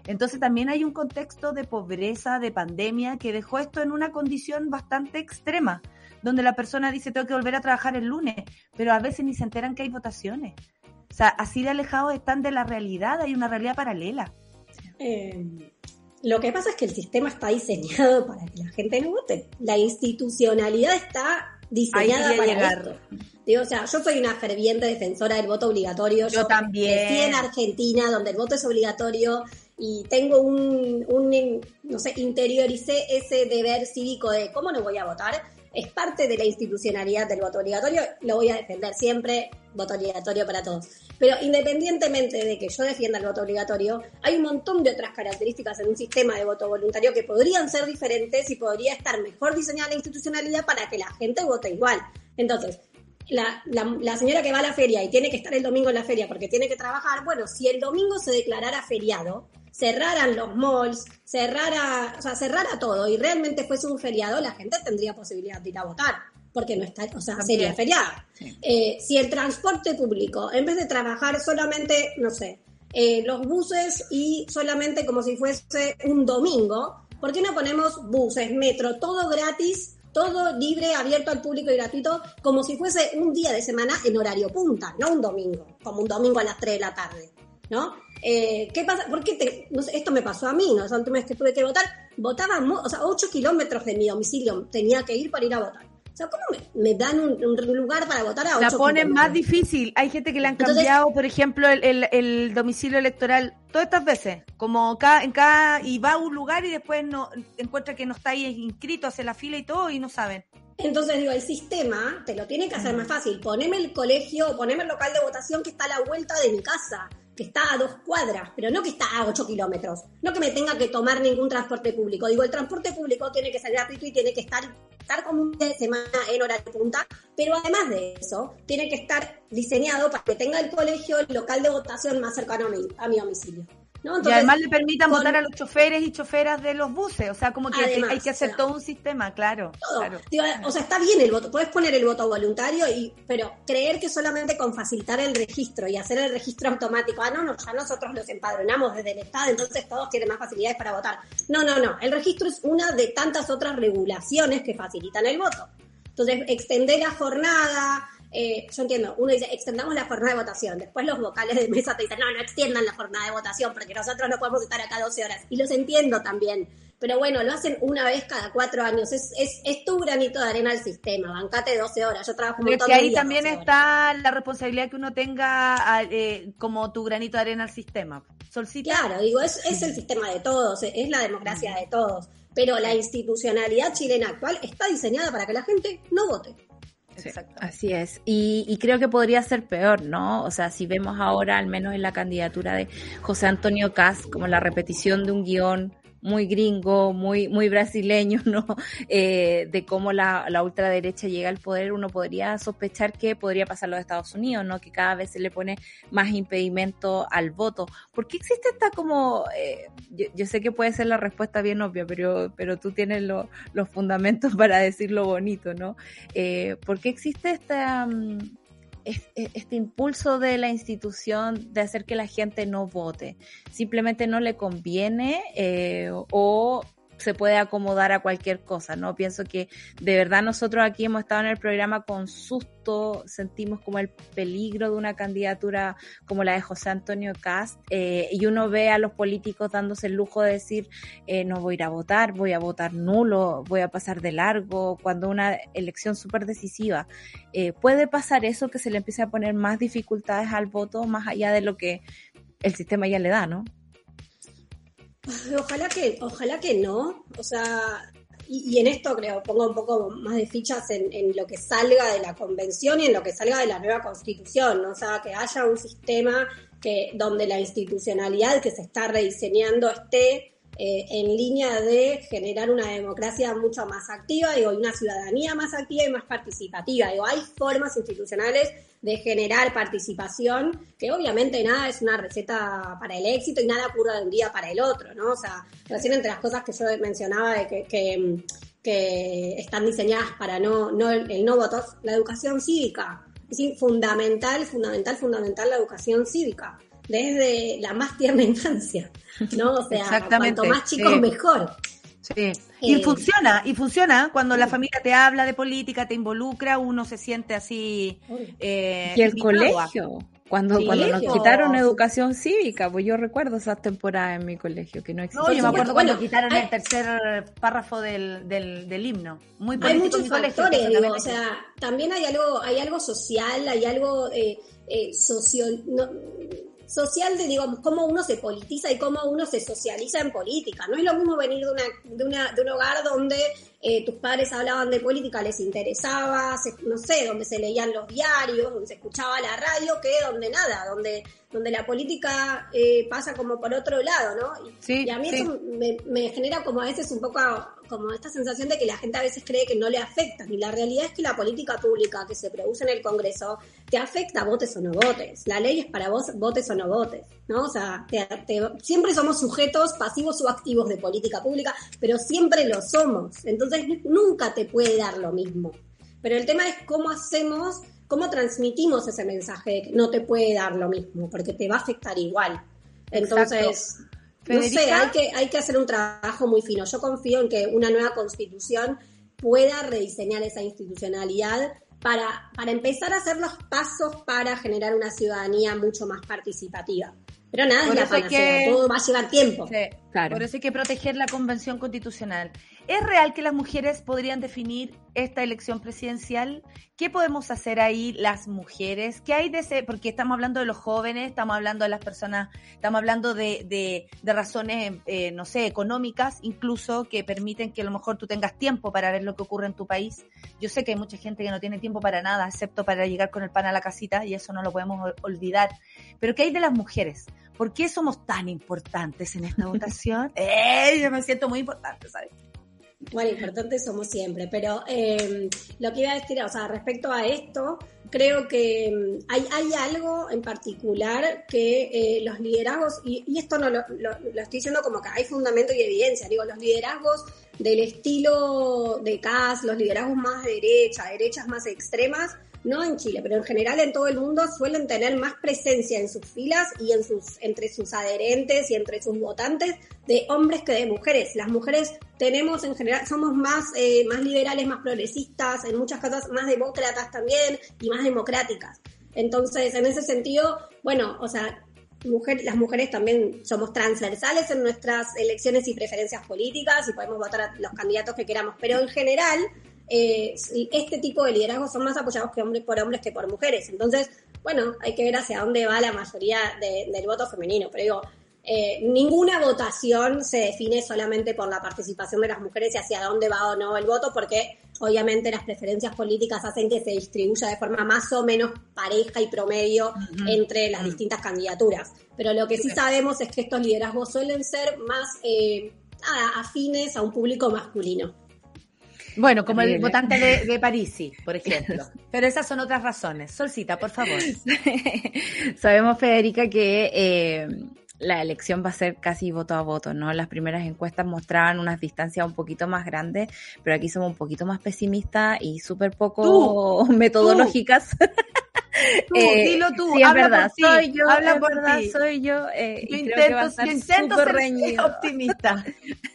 Entonces también hay un contexto de pobreza, de pandemia, que dejó esto en una condición bastante extrema, donde la persona dice, tengo que volver a trabajar el lunes, pero a veces ni se enteran que hay votaciones. O sea, así de alejados están de la realidad, hay una realidad paralela. Eh, lo que pasa es que el sistema está diseñado para que la gente no vote. La institucionalidad está diseñada para llegar. Digo, o sea, yo soy una ferviente defensora del voto obligatorio. Yo, también. Estoy en Argentina, donde el voto es obligatorio y tengo un, un, no sé, interioricé ese deber cívico de cómo no voy a votar. Es parte de la institucionalidad del voto obligatorio, lo voy a defender siempre, voto obligatorio para todos. Pero independientemente de que yo defienda el voto obligatorio, hay un montón de otras características en un sistema de voto voluntario que podrían ser diferentes y podría estar mejor diseñada la institucionalidad para que la gente vote igual. Entonces, la, la, señora que va a la feria y tiene que estar el domingo en la feria porque tiene que trabajar, bueno, si el domingo se declarara feriado, cerraran los malls, cerrara, o sea, cerrara todo. Y realmente fuese un feriado, la gente tendría posibilidad de ir a votar porque no está, o sea, sería feriado. Eh, si el transporte público, en vez de trabajar solamente, no sé, eh, los buses y solamente como si fuese un domingo, ¿por qué no ponemos buses, metro, todo gratis, todo libre, abierto al público y gratuito, como si fuese un día de semana en horario punta, no un domingo, como un domingo a las 3 de la tarde, ¿no? Eh, ¿Qué pasa? Porque te, esto me pasó a mí, ¿no? Última vez que tuve que votar, votaba, o sea, 8 kilómetros de mi domicilio tenía que ir para ir a votar sea, ¿cómo me, dan un, lugar para votar a ocho La ponen más difícil. Hay gente que le han cambiado, por ejemplo, el, domicilio electoral todas estas veces. Como cada, en cada, y va a un lugar y después no encuentra que no está ahí inscrito, hace la fila y todo y no saben. Entonces digo, el sistema te lo tiene que hacer más fácil. Poneme el colegio, poneme el local de votación que está a la vuelta de mi casa que está a dos cuadras, pero no que está a ocho kilómetros, no que me tenga que tomar ningún transporte público. Digo, el transporte público tiene que ser gratuito y tiene que estar, estar como un día de semana en hora de punta, pero además de eso, tiene que estar diseñado para que tenga el colegio, el local de votación más cercano a mi domicilio y además le permitan votar a los choferes y choferas de los buses, o sea, como que hay que hacer todo un sistema, claro. o sea, está bien el voto, puedes poner el voto voluntario, y pero creer que solamente con facilitar el registro y hacer el registro automático, ah, no, no, ya nosotros los empadronamos desde el Estado, entonces todos tienen más facilidades para votar. No, no, no, el registro es una de tantas otras regulaciones que facilitan el voto. Entonces, extender la jornada, eh, yo entiendo, uno dice, extendamos la jornada de votación, después los vocales de mesa te dicen, no, no extiendan la jornada de votación porque nosotros no podemos estar acá 12 horas. Y los entiendo también, pero bueno, lo hacen una vez cada cuatro años, es, es, es tu granito de arena al sistema, bancate 12 horas, yo trabajo un montón ahí también está la responsabilidad que uno tenga eh, como tu granito de arena al sistema. Solcita. Claro, digo, es, es el sistema de todos, es la democracia de todos, pero la institucionalidad chilena actual está diseñada para que la gente no vote. Así es. Y, y, creo que podría ser peor, ¿no? O sea, si vemos ahora, al menos en la candidatura de José Antonio Cas, como la repetición de un guion muy gringo, muy, muy brasileño, ¿no? Eh, de cómo la, la, ultraderecha llega al poder, uno podría sospechar que podría pasar los Estados Unidos, ¿no? Que cada vez se le pone más impedimento al voto. ¿Por qué existe esta como, eh, yo, sé que puede ser la respuesta bien obvia, pero, pero tú tienes los fundamentos para decirlo bonito, ¿no? Eh, ¿Por qué existe esta... Mm, este impulso de la institución de hacer que la gente no vote. Simplemente no le conviene eh, o se puede acomodar a cualquier cosa, ¿no? Pienso que de verdad nosotros aquí hemos estado en el programa con susto, sentimos como el peligro de una candidatura como la de José Antonio Cast, eh, y uno ve a los políticos dándose el lujo de decir, eh, no voy a ir a votar, voy a votar nulo, voy a pasar de largo, cuando una elección súper decisiva. Eh, ¿Puede pasar eso que se le empiece a poner más dificultades al voto más allá de lo que el sistema ya le da, ¿no? Ojalá que, ojalá que no. O sea, y, en esto creo, pongo un poco más de fichas en, en, lo que salga de la convención y en lo que salga de la nueva constitución, ¿no? o sea, que haya un sistema que donde la institucionalidad que se está rediseñando esté eh, en línea de generar una democracia mucho más activa, y una ciudadanía más activa y más participativa. Digo, hay formas institucionales de generar participación, que obviamente nada es una receta para el éxito y nada ocurre de un día para el otro, ¿no? O sea, recién entre las cosas que yo mencionaba de que, que, están diseñadas para no, no el, no voto, la educación cívica. Es fundamental, fundamental, fundamental la educación cívica desde la más tierna infancia, ¿no? O sea, cuanto más chicos mejor. Sí. Y eh, funciona, y funciona cuando la familia te habla de política, te involucra, uno se siente así. Eh, y el colegio, cuando, cuando nos quitaron educación cívica, pues yo recuerdo esas temporadas en mi colegio que no existía. No, yo me acuerdo cuando quitaron el tercer párrafo del, del, himno. Muy Hay muchos factores, digo, o sea, también hay algo, hay algo social, hay algo eh, eh socio, social de, digamos, cómo uno se politiza y cómo uno se socializa en política. No es lo mismo venir de, una, de, una, de un hogar donde eh, tus padres hablaban de política, les interesaba, no sé, donde se leían los diarios, donde se escuchaba la radio, que donde nada, donde, donde la política eh, pasa como por otro lado, ¿no? Y, y a mí eso me, me, genera como a veces un poco como esta sensación de que la gente a veces cree que no le afecta, y la realidad es que la política pública que se produce en el Congreso te afecta, votes o no votes. La ley es para vos, votes o no votes, ¿no? O sea, siempre somos sujetos pasivos o activos de política pública, pero siempre lo somos. Entonces nunca te puede dar lo mismo. Pero el tema es cómo hacemos, cómo transmitimos ese mensaje de que no te puede dar lo mismo, porque te va a afectar igual. Entonces, no sé, hay que, hay que hacer un trabajo muy fino. Yo confío en que una nueva constitución pueda rediseñar esa institucionalidad para, para empezar a hacer los pasos para generar una ciudadanía mucho más participativa. Pero nada, es la que... todo va a llevar tiempo. Por eso hay que proteger la convención constitucional. ¿Es real que las mujeres podrían definir esta elección presidencial? ¿Qué podemos hacer ahí las mujeres? ¿Qué hay de ese? Porque estamos hablando de los jóvenes, estamos hablando de las personas, estamos hablando de, de, razones, eh, no sé, económicas, incluso que permiten que a lo mejor tú tengas tiempo para ver lo que ocurre en tu país. Yo sé que hay mucha gente que no tiene tiempo para nada, excepto para llegar con el pan a la casita, y eso no lo podemos olvidar. Pero ¿qué hay de las mujeres? ¿Por qué somos tan importantes en esta votación? ¡Eh! Yo me siento muy importante, ¿sabes? Bueno, importantes somos siempre, pero eh, lo que iba a decir, o sea, respecto a esto, creo que mm, hay, hay algo en particular que eh, los liderazgos, y, esto no lo, lo, estoy diciendo como que hay fundamento y evidencia, digo, los liderazgos del estilo de CAS, los liderazgos más de derecha, derechas más extremas, no en Chile, pero en general en todo el mundo suelen tener más presencia en sus filas y en sus, entre sus adherentes y entre sus votantes de hombres que de mujeres. Las mujeres tenemos en general, somos más, eh, más liberales, más progresistas, en muchas cosas más demócratas también y más democráticas. Entonces, en ese sentido, bueno, o sea, mujer, las mujeres también somos transversales en nuestras elecciones y preferencias políticas y podemos votar a los candidatos que queramos, pero en general eh, este tipo de liderazgos son más apoyados que hombres por hombres que por mujeres. Entonces, bueno, hay que ver hacia dónde va la mayoría del voto femenino. Pero digo, eh, ninguna votación se define solamente por la participación de las mujeres y hacia dónde va o no el voto, porque obviamente las preferencias políticas hacen que se distribuya de forma más o menos pareja y promedio entre las distintas candidaturas. Pero lo que sí sabemos es que estos liderazgos suelen ser más eh, afines a un público masculino. Bueno, como el votante de, de Parisi, por ejemplo. Pero esas son otras razones. Solcita, por favor. Sabemos, Federica, que eh, la elección va a ser casi voto a voto, ¿no? Las primeras encuestas mostraban unas distancias un poquito más grandes, pero aquí somos un poquito más pesimistas y súper poco metodológicas. Tú, eh, dilo tú, sí, es verdad, soy yo, habla es por verdad, soy yo. Eh, yo intento, yo intento ser reñido. optimista.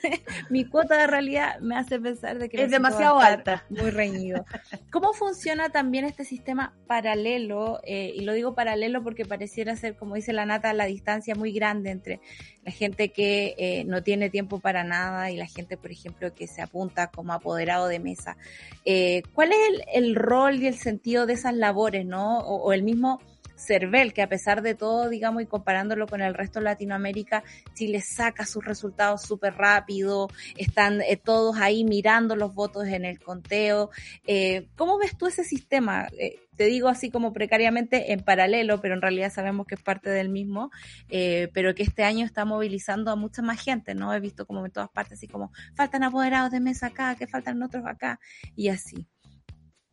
Mi cuota de realidad me hace pensar de que es demasiado alta, muy reñido. ¿Cómo funciona también este sistema paralelo? Eh, y lo digo paralelo porque pareciera ser, como dice la nata, la distancia muy grande entre la gente que eh, no tiene tiempo para nada y la gente, por ejemplo, que se apunta como apoderado de mesa. Eh, ¿Cuál es el, el, rol y el sentido de esas labores, no? O, o el mismo CERVEL, que a pesar de todo, digamos, y comparándolo con el resto de Latinoamérica, Chile saca sus resultados súper rápido, están eh, todos ahí mirando los votos en el conteo. Eh, ¿Cómo ves tú ese sistema? Eh, te digo así como precariamente en paralelo, pero en realidad sabemos que es parte del mismo, pero que este año está movilizando a mucha más gente, ¿no? He visto como en todas partes, así como faltan apoderados de mesa acá, que faltan otros acá, y así.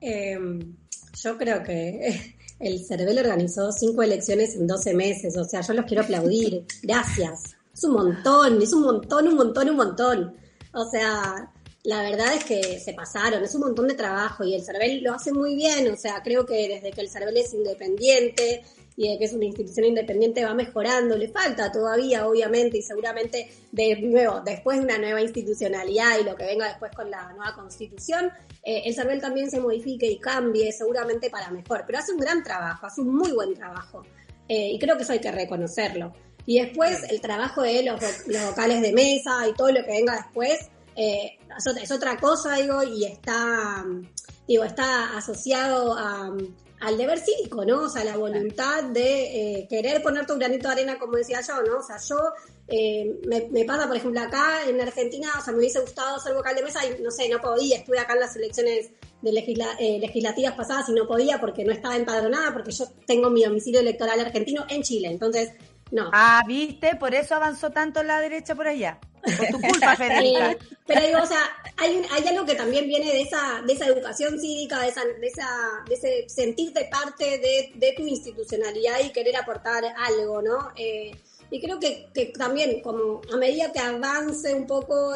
Em, yo creo que el CERVEL organizó cinco elecciones en 12 meses, o sea, yo los quiero aplaudir. Gracias. Es un montón, es un montón, un montón, un montón. O sea, la verdad es que se pasaron, es un montón de trabajo y el CERVEL lo hace muy bien, o sea, creo que desde que el CERVEL es independiente y de que es una institución independiente va mejorando, le falta todavía, obviamente, y seguramente de nuevo, después de una nueva institucionalidad y lo que venga después con la nueva constitución, eh, el CERVEL también se modifique y cambie seguramente para mejor, pero hace un gran trabajo, hace un muy buen trabajo eh, y creo que eso hay que reconocerlo. Y después el trabajo de los, los vocales de mesa y todo lo que venga después, eh, es otra cosa, digo, y está, digo, está asociado a, al deber cívico, ¿no? O sea, la voluntad de eh, querer poner tu granito de arena, como decía yo, ¿no? O sea, yo eh, me, pasa, por ejemplo, acá en Argentina, o sea, me hubiese gustado ser vocal de mesa y no sé, no podía, estuve acá en las elecciones de eh, legislativas pasadas y no podía porque no estaba empadronada, porque yo tengo mi domicilio electoral argentino en Chile, entonces, no. Ah, ¿viste? Por eso avanzó tanto la derecha por allá. Por tu culpa, Federica. pero digo, o sea, hay, hay algo que también viene de esa, de esa educación cívica, de, esa, de, esa, de ese sentirte parte de, de tu institucionalidad y querer aportar algo, ¿no? Eh, y creo que, que, también, como a medida que avance un poco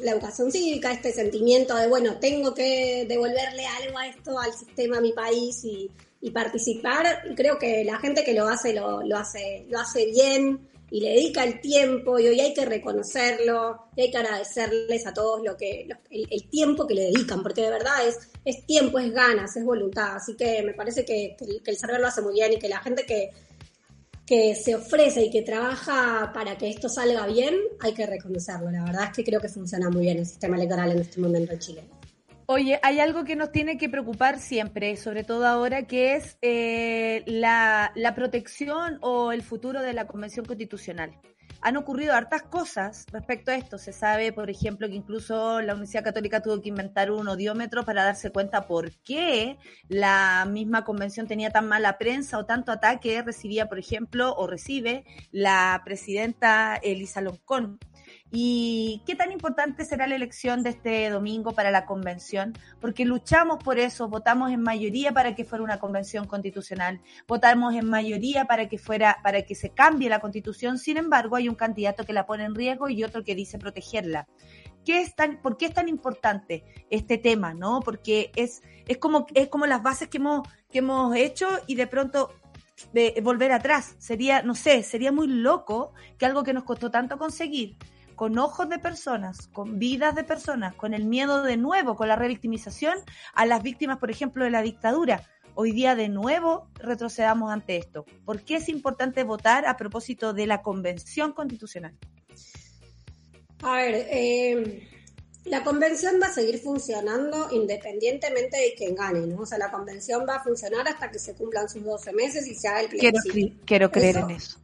la educación cívica, este sentimiento de, bueno, tengo que devolverle algo a esto, al sistema, a mi país y, y participar, creo que la gente que lo hace, lo, lo hace, lo hace bien y le dedica el tiempo y hoy hay que reconocerlo y hay que agradecerles a todos lo que el, tiempo que le dedican, porque de verdad es, es tiempo, es ganas, es voluntad. Así que me parece que, que, el server lo hace muy bien y que la gente que, que se ofrece y que trabaja para que esto salga bien, hay que reconocerlo. La verdad es que creo que funciona muy bien el sistema electoral en este momento en Chile. Oye, hay algo que nos tiene que preocupar siempre, sobre todo ahora, que es eh, la, la protección o el futuro de la Convención Constitucional han ocurrido hartas cosas respecto a esto. Se sabe, por ejemplo, que incluso la Universidad Católica tuvo que inventar un odiómetro para darse cuenta por qué la misma convención tenía tan mala prensa o tanto ataque recibía, por ejemplo, o recibe la presidenta Elisa Loncón. ¿Y qué tan importante será la elección de este domingo para la convención? Porque luchamos por eso, votamos en mayoría para que fuera una convención constitucional, votamos en mayoría para que fuera, para que se cambie la constitución. Sin embargo, hay un candidato que la pone en riesgo y otro que dice protegerla. ¿Qué es tan, ¿Por qué es tan importante este tema? ¿no? Porque es, es, como, es como las bases que hemos, que hemos hecho y de pronto de volver atrás. Sería, no sé, sería muy loco que algo que nos costó tanto conseguir, con ojos de personas, con vidas de personas, con el miedo de nuevo, con la revictimización a las víctimas, por ejemplo, de la dictadura. Hoy día de nuevo retrocedamos ante esto. ¿Por qué es importante votar a propósito de la Convención Constitucional? A ver, eh, la convención va a seguir funcionando independientemente de quién gane, ¿no? O sea, la convención va a funcionar hasta que se cumplan sus 12 meses y se haga el plebiscito. Quiero, creer en eso.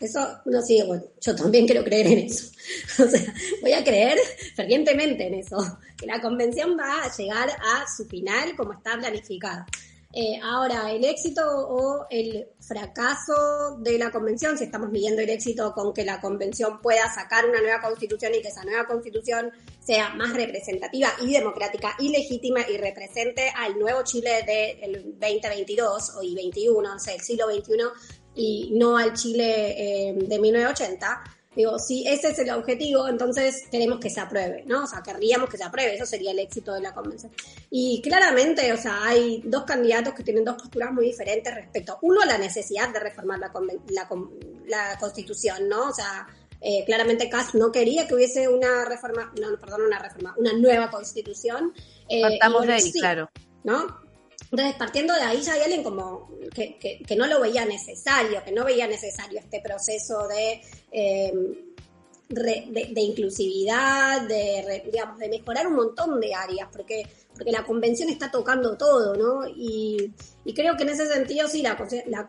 Eso, no, sí, bueno, yo también quiero creer en eso. O sea, voy a creer fervientemente en eso, que la convención va a llegar a su final como está planificada. Eh, ahora, el éxito o el fracaso de la convención, si estamos midiendo el éxito con que la convención pueda sacar una nueva constitución y que esa nueva constitución sea más representativa y democrática y legítima y represente al nuevo Chile del 2022 o y 21, o sea, el siglo XXI, y no al Chile eh, de 1980. Digo, si ese es el objetivo, entonces queremos que se apruebe, ¿no? O sea, querríamos que se apruebe, eso sería el éxito de la convención. Y claramente, o sea, hay dos candidatos que tienen dos posturas muy diferentes respecto, uno, a la necesidad de reformar la, la, la constitución, ¿no? O sea, eh, claramente Kass no quería que hubiese una reforma, no, perdón, una reforma, una nueva constitución. Eh, Partamos de ahí, claro. ¿No? Entonces, partiendo de ahí, ya hay alguien como que, que, no lo veía necesario, que no veía necesario este proceso de, em, de, inclusividad, de, digamos, de mejorar un montón de áreas, porque, porque la convención está tocando todo, ¿no? Y, y creo que en ese sentido, sí, la, la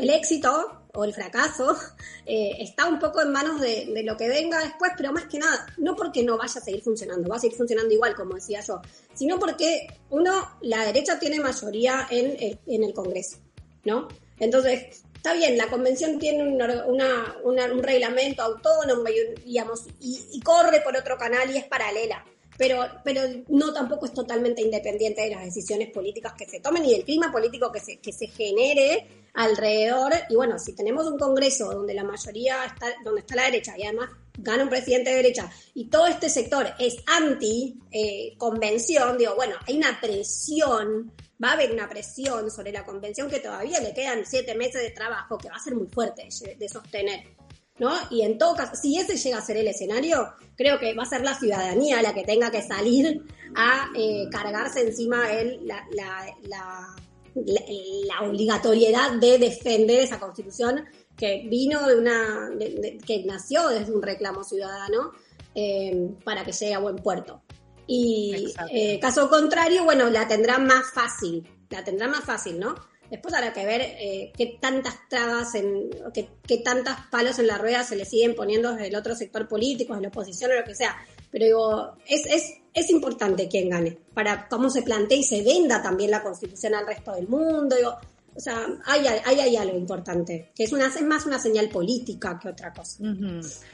el éxito o el fracaso eh, está un poco en manos de, lo que venga después, pero más que nada, no porque no vaya a seguir funcionando, va a seguir funcionando igual, como decía yo, sino porque uno, la derecha tiene mayoría en, en el Congreso, ¿no? Entonces, está bien, la convención tiene un reglamento autónomo, y, digamos, y corre por otro canal y es paralela pero, pero no tampoco es totalmente independiente de las decisiones políticas que se tomen y del clima político que se, que se genere alrededor. Y bueno, si tenemos un Congreso donde la mayoría está, donde está la derecha y además gana un presidente de derecha y todo este sector es anti eh, digo, bueno, hay una presión, va a haber una presión sobre la convención que todavía le quedan siete meses de trabajo que va a ser muy fuerte de sostener. ¿No? Y en todo caso, si ese llega a ser el escenario, creo que va a ser la ciudadanía la que tenga que salir a eh, cargarse encima él la, la, obligatoriedad de defender esa constitución que vino de una, que nació desde un reclamo ciudadano eh, para que llegue a buen puerto. Y eh, caso contrario, bueno, la tendrá más fácil, la tendrá más fácil, ¿no? Después habrá que ver eh, qué tantas trabas, en, qué, qué tantos palos en la rueda se le siguen poniendo desde el otro sector político, de la oposición o lo que sea. Pero digo, es, es, es importante quién gane, para cómo se plantee y se venda también la constitución al resto del mundo. Digo, o sea, hay, hay, hay algo importante, que es, una, es más una señal política que otra cosa.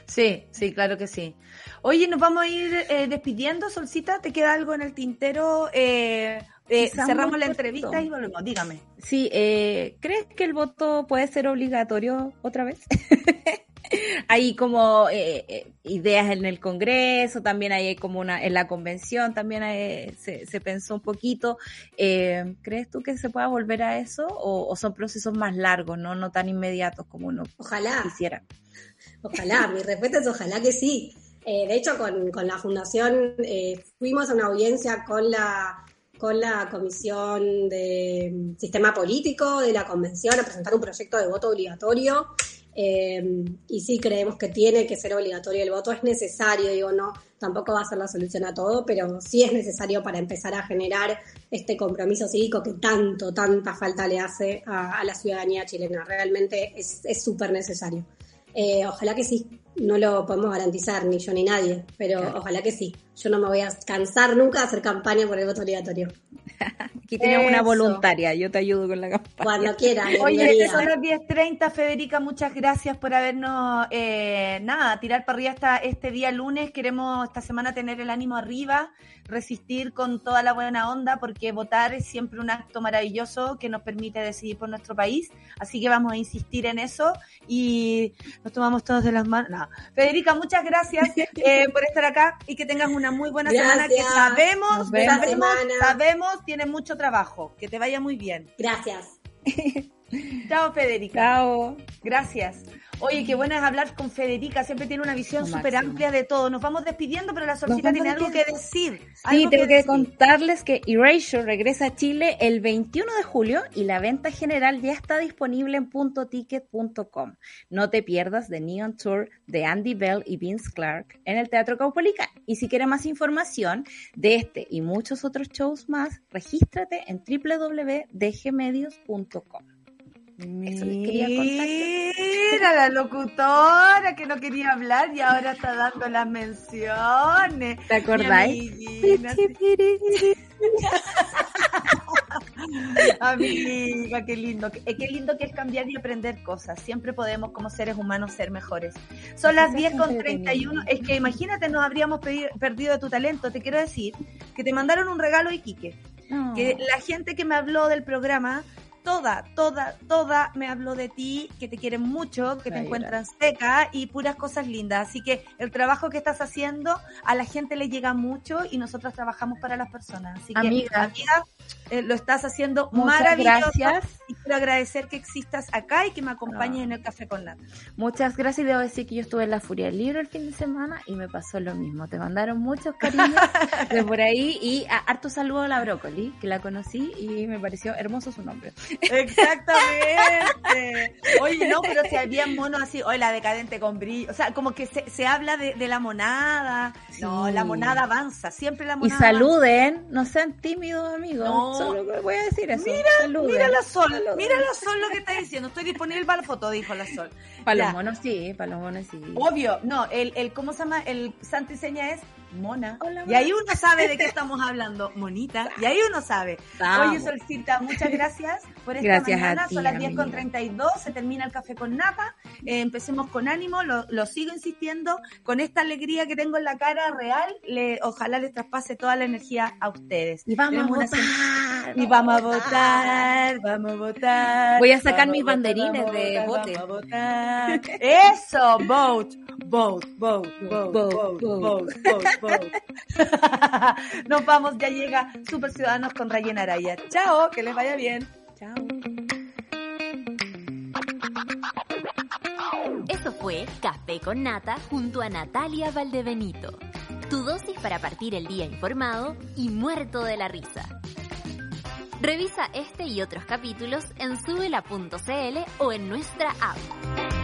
Sí, sí, claro que sí. Oye, nos vamos a ir eh, despidiendo, Solcita, ¿te queda algo en el tintero? Eh, eh cerramos la entrevista y volvemos, dígame. Sí, eh, ¿crees que el voto puede ser obligatorio otra vez? hay como eh, ideas en el Congreso, también hay como una, en la convención también se, se, pensó un poquito. Eh, ¿Crees tú que se pueda volver a eso o, son procesos más largos, no, no tan inmediatos como uno ojalá. quisiera? Ojalá, mi respuesta es ojalá que sí. de hecho, con, con la fundación fuimos a una audiencia con la con la Comisión de Sistema Político de la Convención a presentar un proyecto de voto obligatorio eh, y sí creemos que tiene que ser obligatorio el voto, es necesario, digo, no, tampoco va a ser la solución a todo, pero sí es necesario para empezar a generar este compromiso cívico que tanto, tanta falta le hace a, la ciudadanía chilena. Realmente es súper necesario. Eh, ojalá que sí, no lo podemos garantizar, ni yo ni nadie, pero ojalá que sí. Yo no me voy a cansar nunca de hacer campaña por el voto obligatorio. Aquí tenemos una voluntaria, yo te ayudo con la campaña. Cuando quieras. Oye, son las 10.30, Federica, muchas gracias por habernos, eh, nada, tirar para arriba hasta este día lunes. Queremos esta semana tener el ánimo arriba, resistir con toda la buena onda, porque votar es siempre un acto maravilloso que nos permite decidir por nuestro país. Así que vamos a insistir en eso y nos tomamos todos de las manos. Federica, muchas gracias eh, por estar acá y que tengas una muy buena semana que sabemos, sabemos, sabemos, tiene mucho trabajo. Que te vaya muy bien. Gracias. Chao, Federica. Chao. Gracias. Oye, qué bueno es hablar con Federica, siempre tiene una visión súper amplia de todo. Nos vamos despidiendo, pero la Solcita tiene algo que decir. Sí, tengo que, contarles que Erasure regresa a Chile el 21 de julio y la venta general ya está disponible en puntoticket.com. No te pierdas The Neon Tour de Andy Bell y Vince Clark en el Teatro Caupolicán. Y si quieres más información de este y muchos otros shows más, regístrate en www.dgmedios.com. Mira la locutora que no quería hablar y ahora está dando las menciones. ¿Te acordáis? Amiga, qué lindo. Eh, qué lindo que es cambiar y aprender cosas. Siempre podemos, como seres humanos, ser mejores. Son las 10 con 31. Es que imagínate, nos habríamos perdido de tu talento. Te quiero decir que te mandaron un regalo, Iquique. Que la gente que me habló del programa toda, toda, toda me habló de ti, que te quieren mucho, que te encuentran seca y puras cosas lindas. Así que el trabajo que estás haciendo a la gente le llega mucho y nosotros trabajamos para las personas. Así que, amiga, eh, lo estás haciendo Muchas maravilloso. Gracias. Y quiero agradecer que existas acá y que me acompañes en el Café con Nata. Muchas gracias. Y debo decir que yo estuve en la Furia del Libro el fin de semana y me pasó lo mismo. Te mandaron muchos cariños de por ahí y harto saludo a la Brócoli, que la conocí y me pareció hermoso su nombre. Exactamente. Oye, no, pero si había monos así, oye, la decadente con brillo. O sea, como que se, se habla de, de, la monada. No, la monada avanza, siempre la monada. Y saluden, no sean tímidos, amigos. Solo voy a decir eso. Mira, mira la sol, mira la sol lo que está diciendo. Estoy disponible para la foto, dijo la sol. Para los monos sí, para los monos sí. Obvio, no, el, el ¿cómo se llama? El santo y seña es mona. y ahí uno sabe de qué estamos hablando, monita. Y ahí uno sabe. Oye, Solcita, muchas gracias por esta gracias mañana. Son las 10 con 32, se termina el café con napa. Eh, empecemos con ánimo, lo, lo, sigo insistiendo. Con esta alegría que tengo en la cara real, le, ojalá les traspase toda la energía a ustedes. Y vamos a votar. Y vamos a votar, vamos a votar. Voy a sacar mis banderines de vote. Vamos a votar. Eso, vote, vote, vote, vote, vote, vote, vote. Nos vamos, ya llega Super Ciudadanos con Rayen Araya. Chao, que les vaya bien. Chao. Eso fue Café con Nata junto a Natalia Valdebenito. Tu dosis para partir el día informado y muerto de la risa. Revisa este y otros capítulos en subela.cl o en nuestra app.